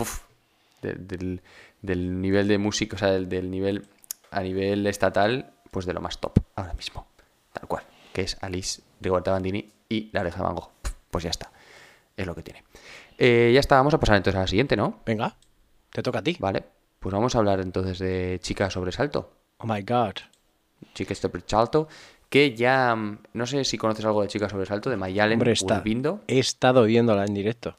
de- del, del nivel de música, o sea, del, del nivel. a nivel estatal, pues de lo más top ahora mismo. Tal cual. Que es Alice, Rigoberta Bandini y La Oreja de Van Gogh. Pues ya está. Es lo que tiene. Eh, ya está, vamos a pasar entonces a la siguiente, ¿no?
Venga. Te toca a ti.
Vale. Pues vamos a hablar entonces de Chica Sobresalto.
Oh my god.
Chica Sobresalto. Que ya. mm, No sé si conoces algo de Chica Sobresalto, de Mayalen
Hombre, está.
Urbindo.
He estado viéndola en directo.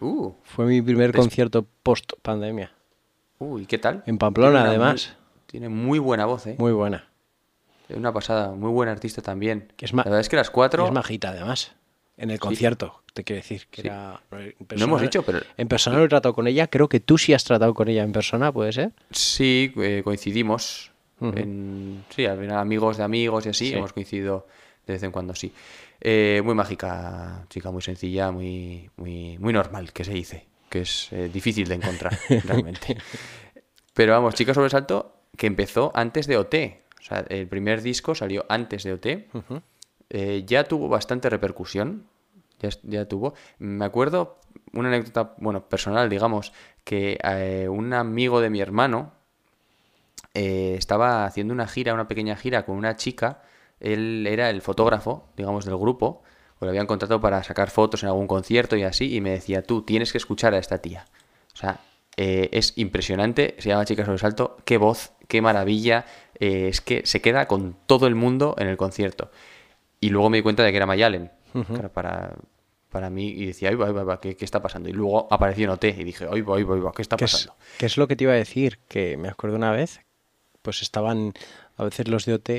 Uh,
Fue mi primer concierto post pandemia.
uh, ¿y qué tal?
En Pamplona,
Tiene
además.
muy- tiene muy buena voz, ¿eh?
Muy buena.
Es una pasada. Muy buen artista también.
Que es
La verdad es que las cuatro.
es majita, además. En el concierto, te quiero decir. Que
Sí.
era, en
No
persona-
hemos dicho, pero.
En persona no he tratado con ella. Creo que tú sí has tratado con ella en persona, ¿puede ser?
Sí, eh, coincidimos. En, sí, al final amigos de amigos y así.
Sí.
Hemos coincidido de vez en cuando, sí. Eh, muy mágica, chica, muy sencilla, muy, muy, muy normal, que se dice. Que es eh, difícil de encontrar, (laughs) realmente. Pero vamos, Chica Sobresalto, que empezó antes de OT. O sea, el primer disco salió antes de OT. Eh, ya tuvo bastante repercusión. Ya, ya tuvo. Me acuerdo, una anécdota, bueno, personal, digamos, que un amigo de mi hermano eh, estaba haciendo una gira, una pequeña gira con una chica. Él era el fotógrafo, digamos, del grupo. O lo habían contratado para sacar fotos en algún concierto y así. Y me decía, tú tienes que escuchar a esta tía. O sea, eh, es impresionante. Se llama Chica Sobresalto. Qué voz, qué maravilla. eh, es que se queda con todo el mundo en el concierto. Y luego me di cuenta de que era Mayalen. Claro, para, para mí. Y decía, ay, va, va, va, ¿qué, qué está pasando? Y luego apareció en OT y dije, ay, va, ay, va, ¿qué está
¿Qué es,
pasando?
qué es lo que te iba a decir? Que me acuerdo una vez, pues estaban, a veces los de OT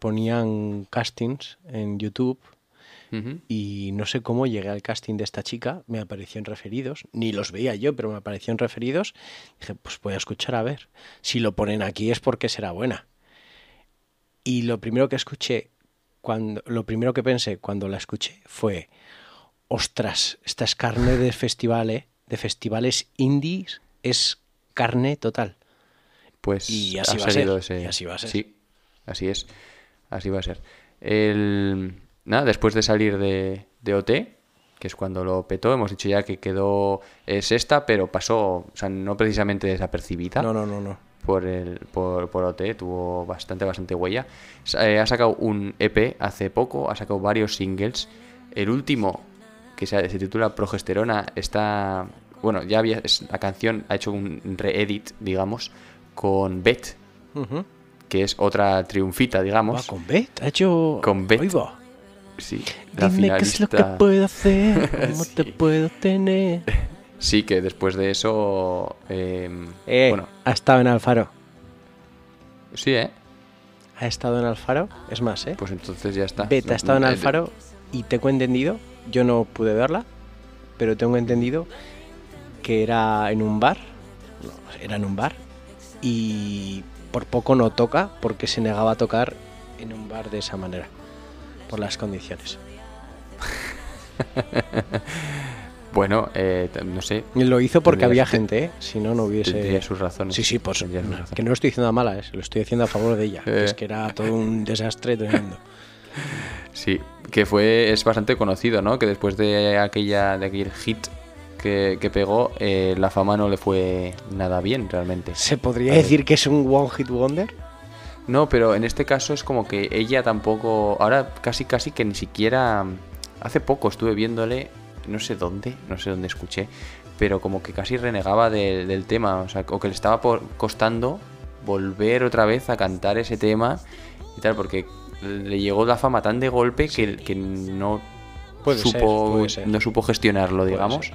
ponían castings en YouTube y no sé cómo llegué al casting de esta chica, me apareció en referidos, ni los veía yo, pero me apareció en referidos. Dije, pues voy a escuchar a ver. Si lo ponen aquí es porque será buena. Y lo primero que escuché, cuando, lo primero que pensé cuando la escuché fue, ostras, esta es carne de festivales, de festivales indies, es carne total.
Pues
Y así
ha
va a
salido
ser,
ese-
y así va a ser.
Sí, así es. Así va a ser. El... Nada, después de salir de, de OT, que es cuando lo petó, hemos dicho ya que quedó sexta, pero pasó, o sea, no precisamente desapercibida
No, no, no, no.
por, el, por, por OT, tuvo bastante, bastante huella. Eh, ha sacado un EP hace poco, ha sacado varios singles. El último, que se, se titula Progesterona, está. Bueno, ya había. es- la canción ha hecho un reedit, digamos, con Bet, que es otra triunfita,
Va,
digamos.
con Bet, ha hecho...
Con Bet. Sí, la
Dime qué es lo que
finalista-
puedo hacer, cómo (laughs) te puedo tener.
Sí, que después de eso. eh,
Eh,
bueno,
ha estado en Alfaro.
sí, ¿eh?
Ha estado en Alfaro, es más, ¿eh?
Pues entonces ya está.
Bet
No-
ha estado en Alfaro y tengo entendido, yo no pude verla, pero tengo entendido que era en un bar, no, era en un bar, y por poco no toca porque se negaba a tocar en un bar de esa manera, por las condiciones. (laughs)
Bueno, eh, no sé.
Lo hizo porque había
su-
gente, ¿eh? Si no, no hubiese...
Tendría sus razones.
Sí, sí,
sus razones.
Que no lo estoy diciendo a malas, lo estoy diciendo a favor de ella. que (laughs)
Eh.
es que era todo un desastre tremendo. (laughs)
Sí, que fue, es bastante conocido, ¿no? Que después de aquella, de aquel hit que, que pegó, eh, la fama no le fue nada bien realmente.
¿Se podría decir que es un One Hit Wonder?
No, pero en este caso es como que ella tampoco. Ahora casi casi que ni siquiera. Hace poco estuve viéndole, no sé dónde, no sé dónde escuché, pero como que casi renegaba de- del tema, o sea, o que le estaba por- costando volver otra vez a cantar ese tema y tal, porque le llegó la fama tan de golpe que, que no
Puede ser,
supo
puede ser.
no supo gestionarlo,
Puede
digamos.
ser.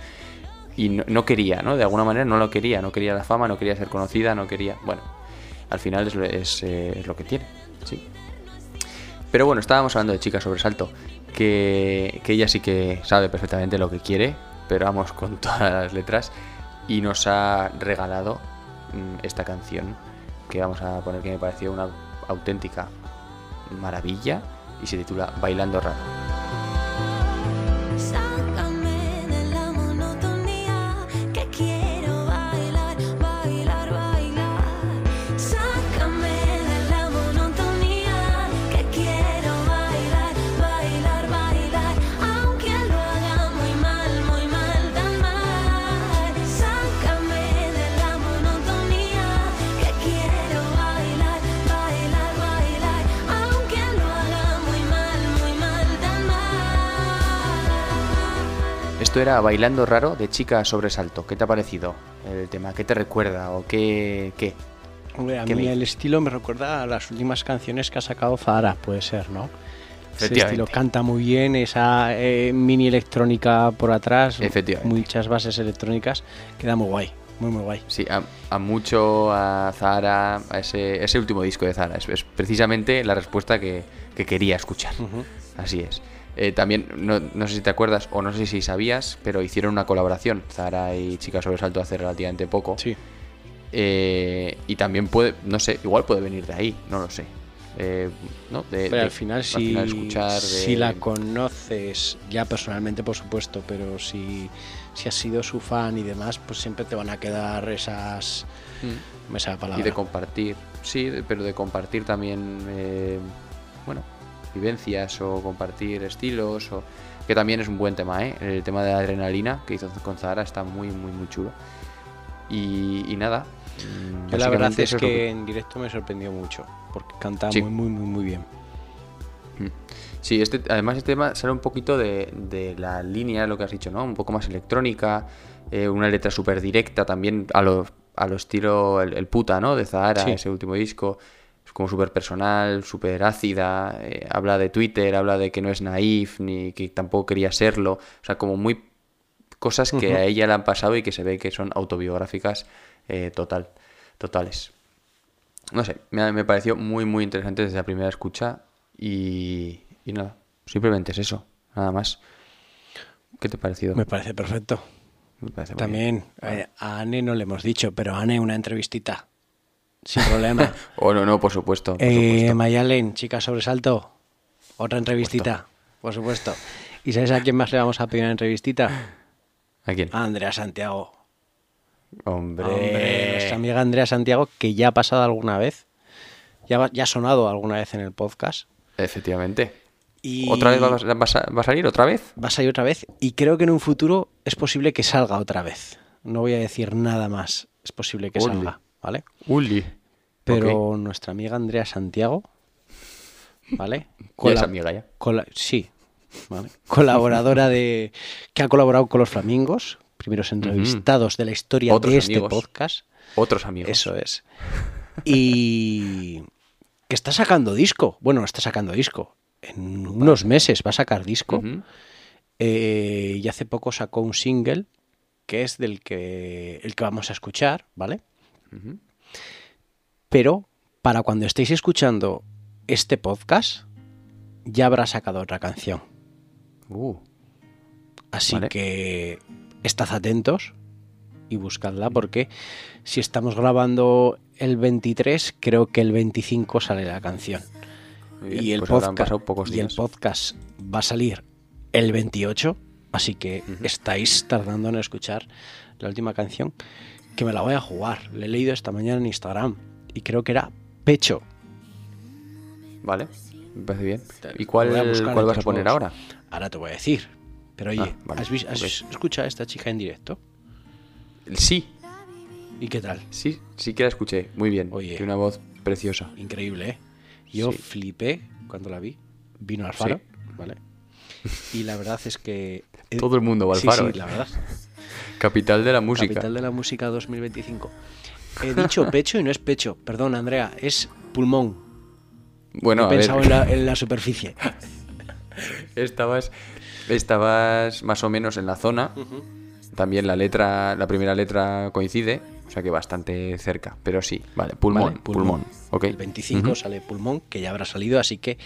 Y no, quería, ¿no? De alguna manera no lo quería, no quería la fama, no quería ser conocida, no quería. Bueno, al final es, lo- eh, que tiene, sí. Pero bueno, estábamos hablando de Chica Sobresalto, que, que ella sí que sabe perfectamente lo que quiere, pero vamos con (laughs) todas las letras, y nos ha regalado mm, esta canción que vamos a poner que me pareció una auténtica maravilla y se titula Bailando Raro. Esto era Bailando Raro de Chica Sobresalto. ¿Qué te ha parecido el tema? ¿Qué te recuerda o qué? qué?
Hombre, a
¿Qué
mí
me-
el estilo me recuerda a las últimas canciones que ha sacado Zara, puede ser, ¿no? Ese estilo canta muy bien, esa eh, mini electrónica por atrás,
Efectivamente.
muchas bases electrónicas, queda muy guay, muy muy guay.
Sí, a, a mucho a Zara, a ese, ese último disco de Zara. Es, es precisamente la respuesta que, que quería escuchar. Así es. Eh, también, no, no sé si te acuerdas o no sé si sabías, pero hicieron una colaboración, Zara y Chica Sobresalto, hace relativamente poco.
Sí.
Eh, y también puede, no sé, igual puede venir de ahí, no lo sé. Eh, ¿no? De-
Pero al final, si,
final escuchar de-
si la conoces, ya personalmente por supuesto, pero si, si has sido su fan y demás, pues siempre te van a quedar esas...
Mm.
la palabra.
Y de compartir, sí, pero de compartir también, eh, bueno, vivencias o compartir estilos, o que también es un buen tema, ¿eh? El tema de la adrenalina que hizo con Zahara está muy, muy, muy chulo. Y, y nada. mm,
Yo la verdad es que, en directo me sorprendió mucho, porque canta
Sí.
muy, muy, muy, muy bien.
Sí, este, además este tema sale un poquito de, de la línea, lo que has dicho, ¿no? Un poco más electrónica, eh, una letra súper directa también a lo, a lo estilo el, el puta, ¿no? De Zahara,
Sí.
ese último disco. Como súper personal, súper ácida, eh, habla de Twitter, habla de que no es naif, ni que tampoco quería serlo. O sea, como muy cosas que a ella le han pasado y que se ve que son autobiográficas eh, total, totales. No sé, me, me pareció muy, muy interesante desde la primera escucha y, y nada, simplemente es eso, nada más. ¿Qué te ha parecido?
Me parece perfecto.
Me parece.
También eh, a Anne no le hemos dicho, pero Anne una entrevistita. Sin problema. (laughs)
Oh, no, no, por supuesto. Por
eh. Mayalen, chica sobresalto. Otra entrevistita. Por supuesto. ¿Y sabes a quién más le vamos a pedir una entrevistita?
¿A quién?
A Andrea Santiago.
Hombre.
Hombre, nuestra amiga Andrea Santiago, que ya ha pasado alguna vez. Ya, ya ha sonado alguna vez en el podcast.
Efectivamente.
Y
¿Otra vez va, a- va a sa- va a salir? ¿Otra vez?
va a salir otra vez. Y creo que en un futuro es posible que salga otra vez. No voy a decir nada más. Es posible que salga, ¿vale?
Uli.
Pero nuestra amiga Andrea Santiago, ¿vale? (laughs)
Es
Cola-
amiga ya.
sí, ¿vale? Colaboradora de. que ha colaborado con los Flamingos, primeros entrevistados de la historia
Otros
de este
amigos.
podcast.
Otros amigos.
Eso es. (laughs) Y. que está sacando disco. Bueno, no está sacando disco. En unos meses va a sacar disco. Eh, y hace poco sacó un single que es del que el que vamos a escuchar, ¿vale? Pero para cuando estéis escuchando este podcast ya habrá sacado otra canción.
Uh,
Así
Vale.
que estad atentos y buscadla porque si estamos grabando el 23, creo que el 25 sale la canción.
bien,
Y el,
pues
podcast, y el va a salir el 28, así que estáis tardando en escuchar la última canción, que me la voy a jugar. La he leído esta mañana en Instagram y creo que era Pecho.
Vale, me parece bien. ¿Y cuál, cuál vas a poner ahora?
Ahora te voy a decir. Pero oye,
Ah, vale,
¿has, vis- has escuchado a esta chica en directo?
Sí,
¿Y qué tal?
sí, sí que la escuché. Muy bien.
Oye.
Tiene una voz preciosa.
Increíble, ¿eh? Yo
Sí.
flipé cuando la vi. Vino al faro, ¿vale? Y la verdad es que... (laughs)
Todo el mundo va al
sí,
faro,
Sí,
¿eh?
la verdad.
Capital de la música.
Capital de la música 2025. He dicho pecho y no es pecho. Perdón, Andrea, es pulmón.
Bueno,
He
a ver,
pensado en la, en la superficie. (laughs)
estabas, estabas más o menos en la zona. También la letra, la primera letra coincide, o sea que bastante cerca. Pero sí, vale, pulmón,
Vale,
pulmón. ok.
El 25
Ujú.
sale pulmón, que ya habrá salido, así que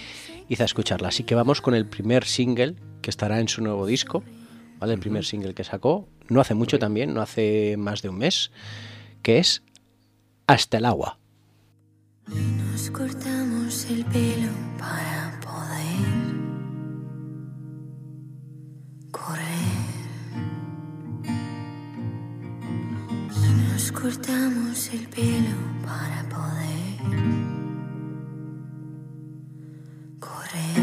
hice a escucharla. Así que vamos con el primer single que estará en su nuevo disco. ¿Vale? El primer single que sacó. No hace mucho también, no hace más de un mes. Que es Hasta el agua.
Nos cortamos el pelo para poder correr. Y nos cortamos el pelo para poder correr.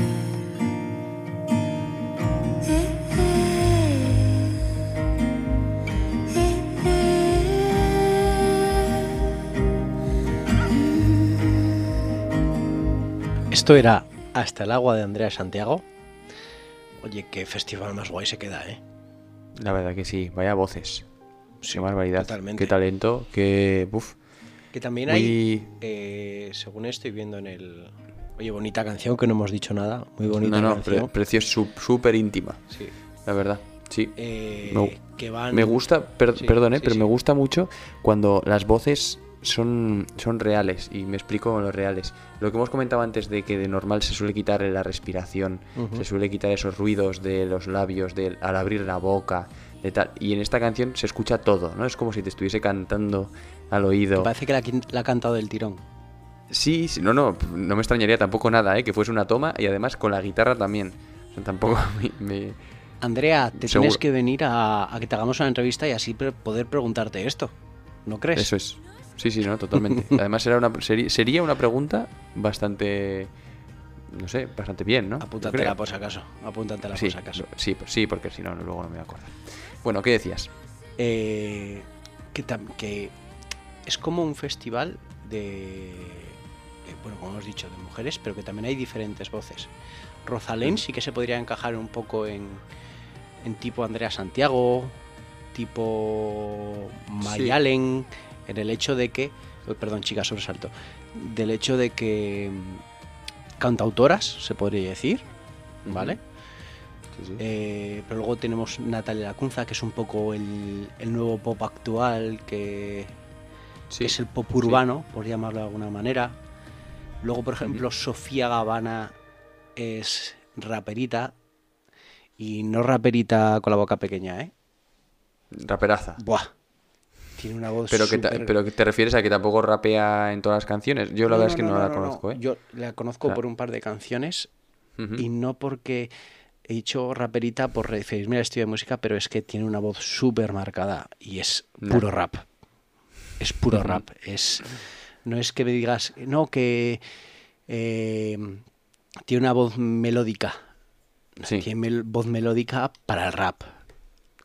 Esto era Hasta el agua de Andrea Santiago. Oye, qué festival más guay se queda, ¿eh?
La verdad que sí, vaya voces. qué barbaridad.
totalmente.
Qué talento, qué. Uf.
Que también
Muy-
hay, eh, según estoy viendo en el... Oye, bonita canción, que no hemos dicho nada. Muy bonita
No, no, pre- precio súper íntima,
Sí.
la verdad. Sí.
Eh,
Me-
que van...
Me gusta, per-
Sí,
perdón, eh,
sí,
pero me gusta mucho cuando las voces son, son reales. Y me explico con los reales. Lo que hemos comentado antes de que de normal se suele quitar la respiración, se suele quitar esos ruidos de los labios, de, al abrir la boca, de tal. Y en esta canción se escucha todo, ¿no? Es como si te estuviese cantando al oído.
Me parece que la, ha cantado del tirón.
Sí, sí, no, no, no me extrañaría tampoco nada, ¿eh? Que fuese una toma y además con la guitarra también. O sea, tampoco (laughs) me- me...
Andrea, te
Seguro.
tienes que venir a, a que te hagamos una entrevista y así poder preguntarte esto. ¿No crees?
Eso es. Sí, sí, no, totalmente. (laughs) Además era una, sería una pregunta bastante, no sé, bastante bien, ¿no?
Apúntatela por si acaso. Apúntatela
Sí,
por si acaso.
sí, sí, porque si no, luego no me voy a acordar. Bueno, ¿qué decías?
Eh, que, que es como un festival de, eh, bueno, como hemos dicho, de mujeres, pero que también hay diferentes voces. Rosalén sí que se podría encajar un poco en, en tipo Andrea Santiago, tipo Mayalen, en el hecho de que, perdón, chica, sobresalto, del hecho de que mm, cantautoras, se podría decir, ¿vale?
Sí, sí.
Eh, pero luego tenemos Natalia Lacunza, que es un poco el, el nuevo pop actual, que,
Sí,
que es el pop urbano, por llamarlo de alguna manera. Luego, por ejemplo, Sofía Gavana es raperita. Y no raperita con la boca pequeña, ¿eh?
Raperaza.
Buah. Tiene una voz
Pero que, pero que te refieres a que tampoco rapea en todas las canciones. Yo la verdad es que no, la conozco, ¿eh?
Yo la conozco por un par de canciones y no porque he dicho raperita por referirme al estilo de música, pero es que tiene una voz súper marcada y es puro rap. Es puro rap. Es, no es que me digas, no, que eh, tiene una voz melódica.
Sí.
Tiene mel- voz melódica para el rap.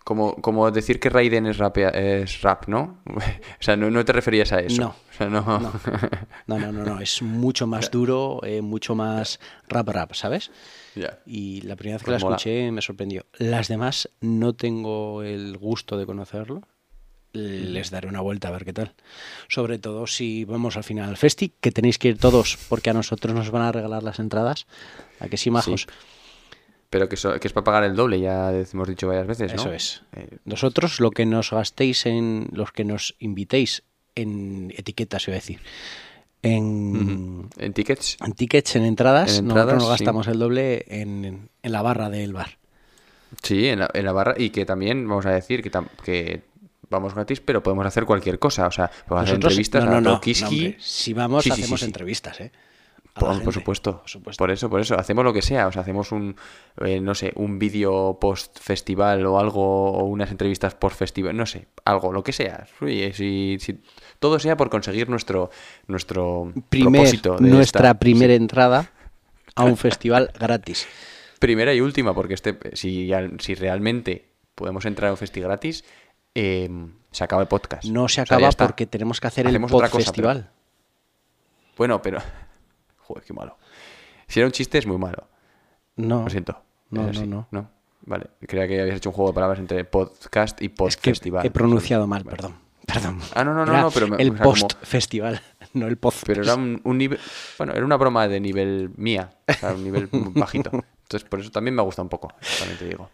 Como, como decir que Raiden es, rapea- es rap, ¿no? (laughs) o sea, no, no te referías a eso.
No.
O sea, no.
No. No, no, no, no. Es mucho más duro, eh, mucho más rap rap, ¿sabes?
Ya.
Y la primera vez que
Pues
la
mola.
escuché me sorprendió. Las demás no tengo el gusto de conocerlo. Les daré una vuelta a ver qué tal. Sobre todo si vamos al final al festi, que tenéis que ir todos, porque a nosotros nos van a regalar las entradas. ¿A que sí, majos?
Pero que, so- que es para pagar el doble, ya hemos dicho varias veces, ¿no?
Eso es.
Eh,
Nosotros lo que nos gastéis en, los que nos invitéis en etiquetas, iba a decir, en.
En tickets.
en tickets, en entradas,
En
nosotros nos
sí.
gastamos el doble en, en la barra del bar.
Sí, en la, en la barra. Y que también, vamos a decir, que, tam- que vamos gratis, pero podemos hacer cualquier cosa. O sea, podemos hacer entrevistas
no, no,
a
no, hombre. Si vamos,
sí,
hacemos
sí.
entrevistas, ¿eh?
Por, supuesto,
por supuesto.
por eso, por eso, hacemos lo que sea, o sea, hacemos un, eh, no sé, un vídeo post festival o algo, o unas entrevistas post festival, no sé, algo, lo que sea, Oye, si, si todo sea por conseguir nuestro, nuestro
Primer-
propósito de
nuestra
esta-
primera
sí,
entrada a un (laughs) festival gratis.
Primera y última, porque este, si, si realmente podemos entrar a un festi gratis, eh, se acaba el podcast.
No se
O sea, ya
acaba porque tenemos que hacer
Hacemos
el festival.
pero- Bueno, pero. Joder, qué malo. Si era un chiste, es muy malo.
No.
Lo siento.
No, no, no.
Vale. Creía que habías hecho un juego de palabras entre podcast y pod
Es que he pronunciado mal, perdón. Perdón.
Ah, no, no, no,
Era
no, pero me-
el
o sea, como-
post festival, (laughs) no el post.
Pero era un, un nivel. Bueno, era una broma de nivel mía. O sea, un nivel (laughs) bajito. Entonces, por eso también me ha gustado un poco. También te digo.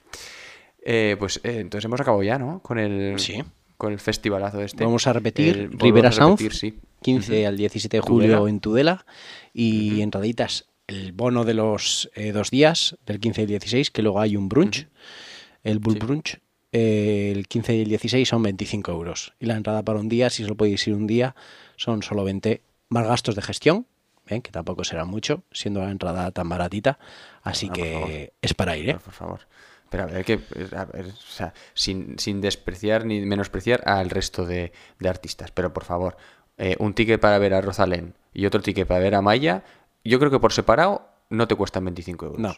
Eh, pues eh, entonces hemos acabado ya, ¿no? Con el.
Sí.
Con el festivalazo este.
Vamos a repetir
El-
Rivera
a
Sound,
repetir, sí.
15
Ujú.
al 17 de julio
Tudela.
en Tudela y entraditas el bono de los eh, dos días, del 15 y el 16, que luego hay un brunch, el Bull
Sí.
Brunch, eh, el 15 y el 16 son 25 euros. Y la entrada para un día, si solo podéis ir un día, son solo 20 más gastos de gestión, ¿ven? que tampoco será mucho, siendo la entrada tan baratita. Así
Ah,
que es para ir, ¿eh?
Por favor. Pero a ver, que, a ver, o sea, sin, sin despreciar ni menospreciar al resto de, de artistas. Pero por favor, eh, un ticket para ver a Rosalén y otro ticket para ver a Maya, yo creo que por separado no te cuestan 25 euros.
No.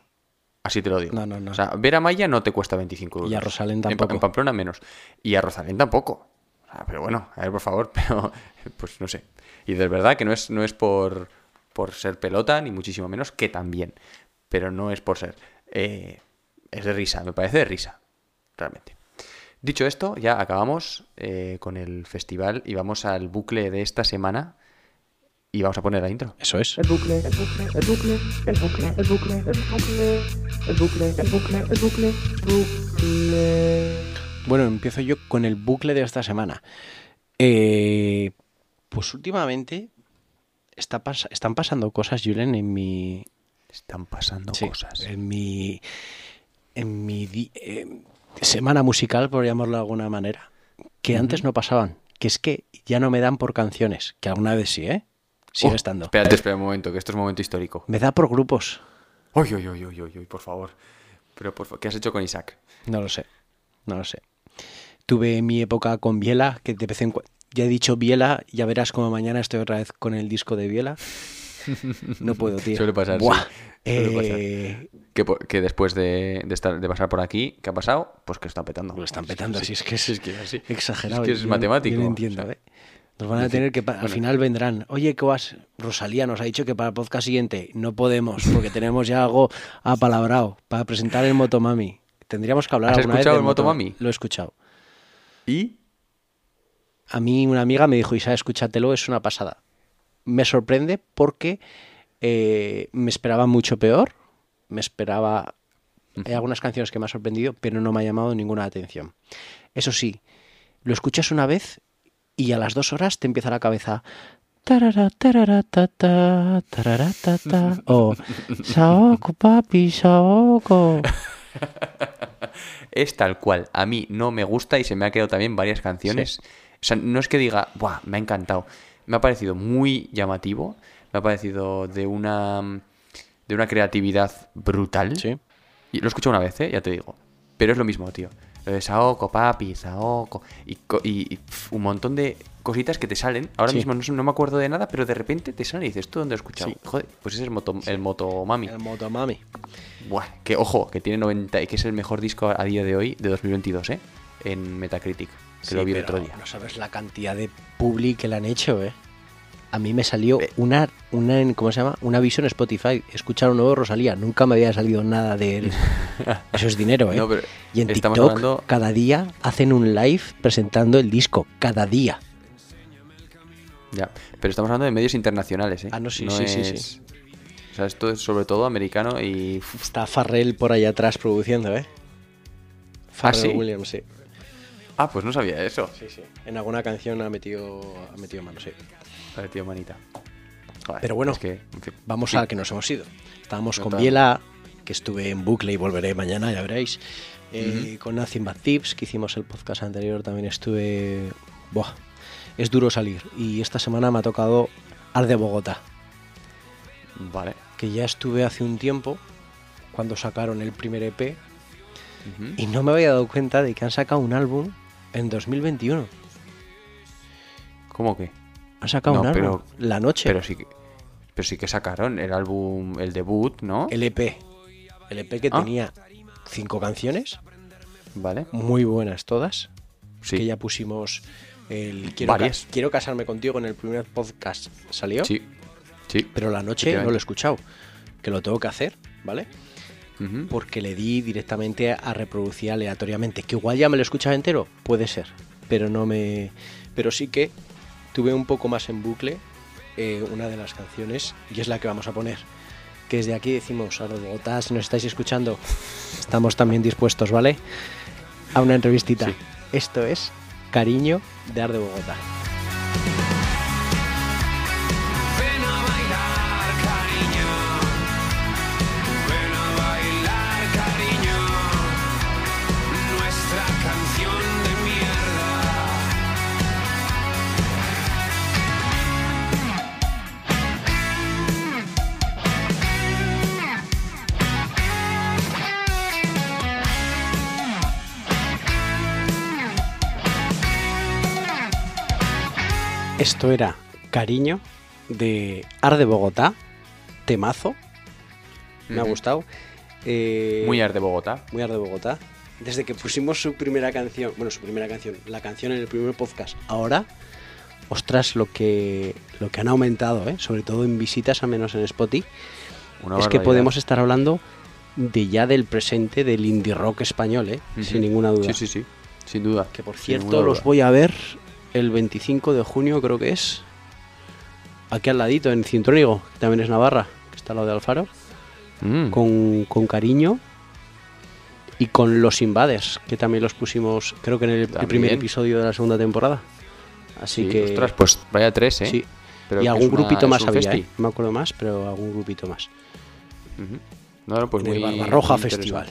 Así te lo digo.
No, no, no.
O sea, ver a Maya no te cuesta 25 euros.
Y a Rosalén
En
tampoco.
En, Pamplona menos. Y a Rosalén tampoco. O sea, pero bueno, a ver, por favor, (laughs) pero pues no sé. Y de verdad que no es, no es por, por ser pelota, ni muchísimo menos, que también. Pero no es por ser. Eh, es de risa, me parece de risa. Realmente. Dicho esto, ya acabamos eh, con el festival y vamos al bucle de esta semana. Y vamos a poner la intro.
Eso es.
El bucle, el bucle, el bucle, el bucle, el bucle, el bucle, el bucle, el bucle, el bucle, bucle.
Bueno, empiezo yo con el bucle de esta semana. Eh, pues últimamente está pas- están pasando cosas, Julen, en mi,
Están pasando
sí,
cosas.
en mi, en mi eh, semana musical, por llamarlo de alguna manera, que antes no pasaban. Que es que ya no me dan por canciones, que alguna vez sí, ¿eh? Sigue
Oh,
estando.
Espérate, espera un momento, que esto es un momento histórico.
Me da por grupos.
Uy, uy, uy, uy, uy, uy, por favor. Pero, por favor, ¿qué has hecho con Isaac?
No lo sé, no lo sé. Tuve mi época con Biela, que de vez en cuando... Ya he dicho Biela, ya verás como mañana estoy otra vez con el disco de Biela. (laughs) No puedo, tío.
Suele pasar, sí.
Buah.
Pasar.
Eh,
Que, por- que después de, de estar, de pasar por aquí, ¿qué ha pasado? Pues que lo están petando.
Lo están petando,
Sí,
así es que es,
sí, es que así.
exagerado.
Es que es
yo
matemático.
yo no entiendo,
o sea,
¿eh? Nos van a tener que... Al
bueno.
final vendrán. Oye, ¿qué vas? Rosalía nos ha dicho que para el podcast siguiente no podemos, porque (laughs) tenemos ya algo apalabrado para presentar el Motomami. Tendríamos que hablar
¿Has
alguna vez
escuchado
del
el Motomami?
Lo he escuchado.
¿Y?
A mí una amiga me dijo, Isa, escúchatelo, es una pasada. Me sorprende porque eh, me esperaba mucho peor. Me esperaba... Hay algunas canciones que me han sorprendido, pero no me ha llamado ninguna atención. Eso sí, lo escuchas una vez y a las dos horas te empieza la cabeza... tarara, tarara, ta, ta, tarara, ta, ta, o Saoko, papi, Saoko. (laughs)
Es tal cual. A mí no me gusta y se me ha quedado también varias canciones. O sea, no es que diga, ¡buah! Me ha encantado. Me ha parecido muy llamativo. Me ha parecido de una, de una creatividad brutal.
Sí.
Y lo he escuchado una vez, ¿eh? Ya te digo. Pero es lo mismo, tío. Lo de Saoko, papi, Saoko. Y, y- y, un montón de cositas que te salen. Ahora
Sí.
mismo no, no me acuerdo de nada, pero de repente te salen y dices, ¿tú dónde has escuchado?
Sí.
Joder, pues ese es el moto, el Motomami.
El Motomami.
Buah, que ojo, que tiene 90, que es el mejor disco a día de hoy, de 2022, ¿eh? En Metacritic, que
Sí,
lo vi el
pero
otro día.
No sabes la cantidad de publi que le han hecho, ¿eh? A mí me salió
Ve-
una, una, en- ¿cómo se llama? Una visión Spotify. Escuchar un nuevo Rosalía. Nunca me había salido nada de él. (laughs) Eso es dinero, ¿eh?
No, pero
y en TikTok,
hablando-
cada día hacen un live presentando el disco. Cada día.
Ya, pero estamos hablando de medios internacionales, ¿eh?
Ah, no, sí, sí, sí, sí.
O sea, esto es sobre todo americano y...
Está Farrell por ahí atrás produciendo, ¿eh? Farrell
¿sí?
Williams, sí.
Ah, pues no sabía eso.
Sí, sí. En alguna canción ha metido, ha metido mano, sí.
Vale, tío, manita. Joder,
Pero bueno,
es que, en fin.
Vamos
Sí.
a que nos hemos ido. Estábamos con
Total.
Biela, que estuve en bucle y volveré mañana, ya veréis. Eh, Con Nothing Bad Tips, que hicimos el podcast anterior, también estuve. Buah, es duro salir. Y esta semana me ha tocado Ar de Bogotá,
Vale.
que ya estuve hace un tiempo, cuando sacaron el primer EP, y no me había dado cuenta de que han sacado un álbum en 2021.
¿Cómo que?
Han sacado
No,
un álbum.
pero-
La noche.
Pero sí que... Pero sí que sacaron el álbum, el debut, ¿no?
El EP. El EP que
Ah.
tenía cinco canciones,
¿Vale?
muy buenas todas.
Sí.
Que ya pusimos el Quiero, ca-. Quiero casarme contigo en el primer podcast. Salió.
Sí. Sí.
Pero la noche no lo he escuchado. Que lo tengo que hacer, ¿vale? Porque le di directamente a reproducir aleatoriamente. Que igual ya me lo escuchaba entero, puede ser. Pero no me. Pero sí que tuve un poco más en bucle eh, una de las canciones. Y es la que vamos a poner. Que desde aquí decimos a los Bogotá, si nos estáis escuchando, estamos también dispuestos, ¿vale? A una entrevistita.
Sí.
Esto es Cariño de Ar de Bogotá. Esto era Cariño de Ar de Bogotá, temazo. Me ha gustado. Eh,
Muy Ar de Bogotá.
muy Ar de Bogotá. Desde que pusimos su primera canción, bueno, su primera canción, la canción en el primer podcast, ahora, ostras, lo que, lo que han aumentado, ¿eh? sobre todo en visitas, al menos en Spotify,
Una
es que podemos estar hablando de ya del presente del indie rock español, ¿eh? Sin ninguna duda.
Sí, sí, sí. Sin duda.
Que por cierto, los voy a ver el 25 de junio, creo que es. Aquí al ladito, en Cintrónigo, que también es Navarra, que está al lado de Alfaro.
Mm.
Con, con cariño. Y con los Invaders, que también los pusimos, creo que en el, primer episodio de la segunda temporada. Así
Sí,
que.
Ostras, pues vaya tres, ¿eh?
sí.
Pero
y algún
una-
grupito más había. ¿eh? No me acuerdo más, pero algún grupito más.
Ujú. No, no, pues muy
Barbarroja Festival.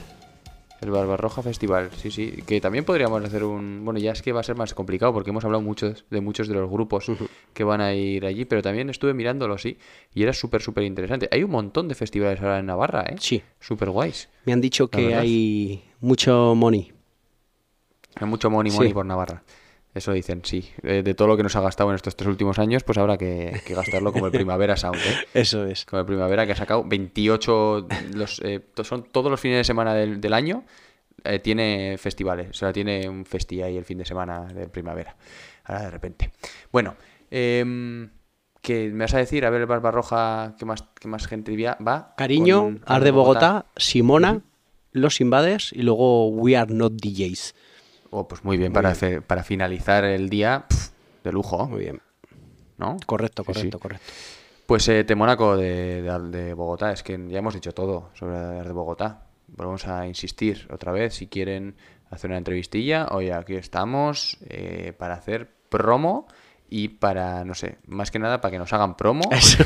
El Barbarroja Festival, sí, sí. Que también podríamos hacer un. Bueno, ya es que va a ser más complicado porque hemos hablado muchos de muchos de los grupos que van a ir allí, pero también estuve mirándolo, sí. Y era súper, súper interesante. Hay un montón de festivales ahora en Navarra, ¿eh?
Sí.
Súper guays.
Me han dicho que
verdad.
hay mucho money.
Hay mucho money,
Sí.
money por Navarra. Eso dicen, sí. Eh, de todo lo que nos ha gastado en estos tres últimos años, pues habrá que, que gastarlo como el Primavera Sound, ¿eh? (laughs)
Eso es.
Como el Primavera que ha sacado 28, los, eh, son todos los fines de semana del, del año, eh, tiene festivales, o sea, tiene un festi ahí el fin de semana de primavera. Ahora de repente. Bueno, em, que me vas a decir, a ver Barbarroja, ¿qué más, qué más gente va?
Cariño, Ar de Bogotá, Simona, Los Invaders y luego We Are Not DJs.
Oh, pues muy bien, para,
bien.
hacer- para finalizar el día, pf, de lujo,
Muy bien.
¿no?
Correcto,
Sí, sí.
correcto, correcto.
Pues eh, Temónaco de, de, de Bogotá, es que ya hemos dicho todo sobre Ar de Bogotá. Volvemos a insistir otra vez, si quieren hacer una entrevistilla, oye, aquí estamos eh, para hacer promo y para, no sé, más que nada para que nos hagan promo, (laughs)
Eso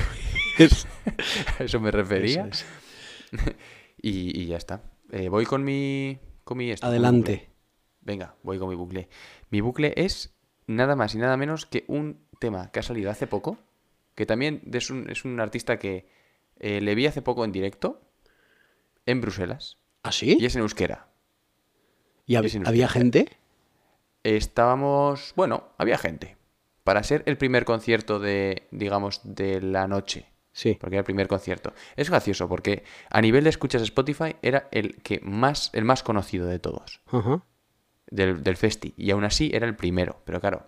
es. (laughs)
eso me refería.
Eso (laughs)
y, y ya está. Eh, voy con mi... Con mi esto, con mi
Adelante.
Venga, voy con mi bucle. Mi bucle es nada más y nada menos que un tema que ha salido hace poco, que también es un, es un artista que eh, le vi hace poco en directo en Bruselas
¿Ah, sí?
y es en euskera.
¿Y hab- había gente?
Estábamos, bueno, había gente. Para ser el primer concierto de, digamos, de la noche.
Sí.
Porque era el primer concierto. Es gracioso porque a nivel de escuchas de Spotify era el que más, el más conocido de todos.
Ajá.
Del, del festi. Y aún así era el primero. Pero claro,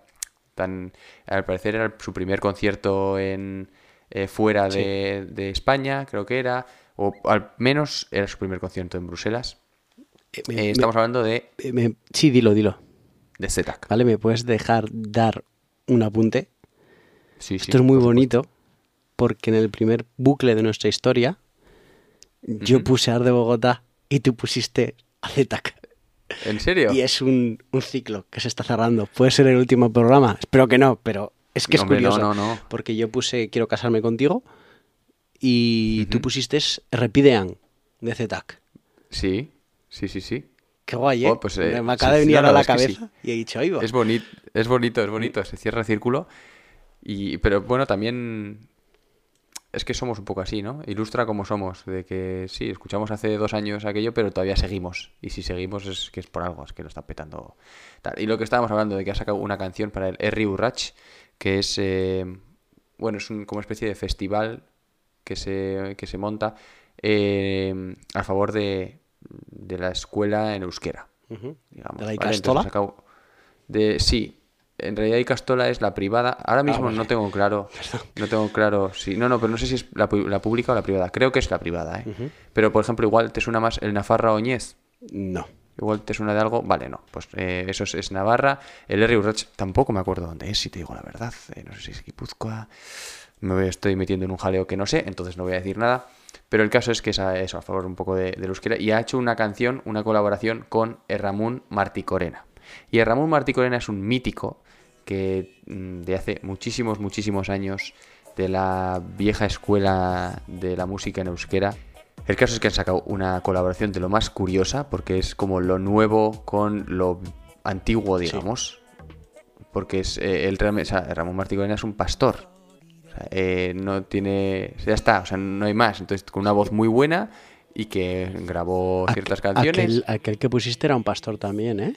tan, al parecer era su primer concierto en eh, fuera de, de España, creo que era. O al menos era su primer concierto en Bruselas.
Eh,
Eh,
me-
estamos hablando de,
me- sí, dilo, dilo.
de Zetac.
¿Vale? ¿Me puedes dejar dar un apunte?
Sí, sí,
Esto es muy
por
bonito porque en el primer bucle de nuestra historia yo puse Ar de Bogotá y tú pusiste a Zetac.
¿En serio?
Y es un, un ciclo que se está cerrando. Puede ser el último programa, espero que no, pero es que es
Hombre, no,
curioso.
no, no.
Porque yo puse Quiero casarme contigo y tú pusiste Repidean de Zetac.
Sí, sí, sí, sí.
Qué guay, ¿eh?
Oh, pues, eh,
Me acaba de venir a
la
cabeza y he dicho, ahí va.
Es bonito, es bonito, es bonito, se cierra el círculo. Y, pero bueno, también es que somos un poco así, ¿no? Ilustra como somos, de que sí, escuchamos hace dos años aquello, pero todavía seguimos. Y si seguimos es que es por algo, es que lo está petando. tal. Y lo que estábamos hablando de que ha sacado una canción para el Herri Urrach, que es, eh, bueno, es un, como especie de festival que se, que se monta eh, a favor de, de la escuela en euskera. digamos,
¿De la
de, sí, en realidad Icastola es la privada. Ahora mismo
vale.
no tengo claro. (laughs) No tengo claro si. No, no, pero no sé si es la, pública o la privada. Creo que es la privada, ¿eh? Pero por ejemplo, igual te suena más el Nafarra Oñez.
No.
Igual te suena de algo. Vale, no. Pues eh, eso es, es Navarra. El R. Urrach tampoco me acuerdo dónde es, si te digo la verdad. Eh, no sé si es Guipúzcoa. Me estoy metiendo en un jaleo que no sé, entonces no voy a decir nada. Pero el caso es que es a, eso, a favor un poco de, del euskera. Y ha hecho una canción, una colaboración con Erramún Marticorena. Y Erramún Marticorena es un mítico que mm, de hace muchísimos, muchísimos años de la vieja escuela de la música en euskera. El caso es que han sacado una colaboración de lo más curiosa, porque es como lo nuevo con lo antiguo, digamos. Porque es eh, el o sea, Ramón Marticorena es un pastor. O sea, eh, no tiene. Ya está, o sea, no hay más. Entonces, con una voz muy buena y que grabó ciertas canciones.
Aquel, aquel que pusiste era un pastor también, ¿eh?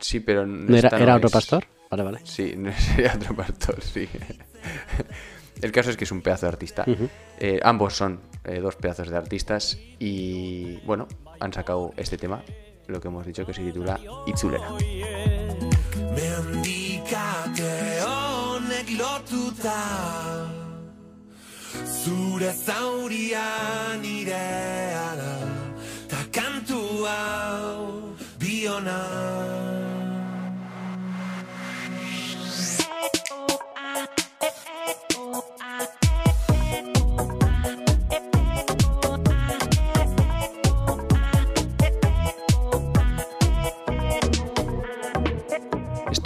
Sí, pero
¿No era, era otro pastor? Vale, vale.
Sí, (laughs) no sería otro pastor, sí. (laughs) El caso es que es un pedazo de artista. Eh, ambos son eh, dos pedazos de artistas y, bueno, han sacado este tema, lo que hemos dicho que se titula Itzulera.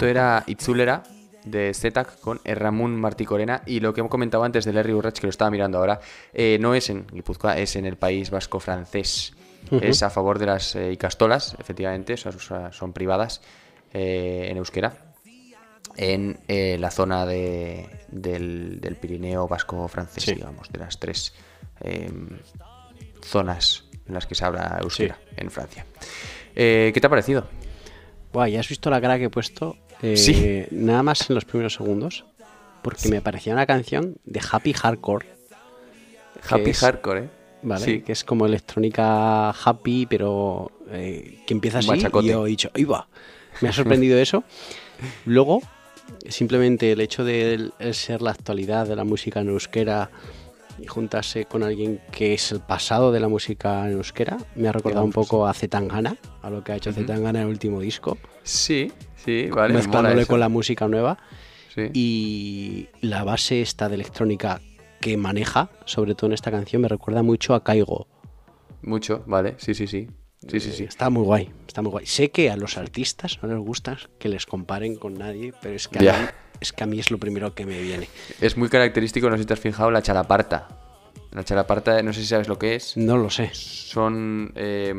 Esto era Itzulera de Zetak con Erramun Marticorena y lo que hemos comentado antes de Larry Urrach, que lo estaba mirando ahora, eh, no es en Guipúzcoa, es en el País Vasco francés. Es a favor de las eh, icastolas, efectivamente, son privadas eh, en euskera, en la zona de- del, del Pirineo Vasco francés,
Sí.
digamos, de las tres eh, zonas en las que se habla euskera en Francia. ¿Qué te ha parecido?
Buah, ¿ya has visto la cara que he puesto? Eh,
Sí.
Nada más en los primeros segundos. Porque me parecía una canción de Happy Hardcore.
Happy
es-
Hardcore, ¿eh?
¿Vale?
Sí.
Que es como electrónica happy, pero eh, que empieza así. Y
machacote.
yo he dicho, ¡ahí va! Me ha sorprendido eso. Luego, simplemente el hecho de el- ser la actualidad de la música en euskera y juntarse con alguien que es el pasado de la música en euskera, me ha recordado un poco a Zetangana, a lo que ha hecho Zetangana en el último disco,
Sí, sí, vale.
mezclándole con la música nueva.
Sí.
Y la base esta de electrónica que maneja, sobre todo en esta canción, me recuerda mucho a Caigo.
Mucho, vale, sí, sí, sí. Sí, sí, sí.
Está muy guay, está muy guay. Sé que a los artistas no les gusta que les comparen con nadie, pero es que, a mí, es que a mí es lo primero que me viene.
Es muy característico, no sé si te has fijado, la chalaparta. La chalaparta, no sé si sabes lo que es.
No lo sé.
Son eh,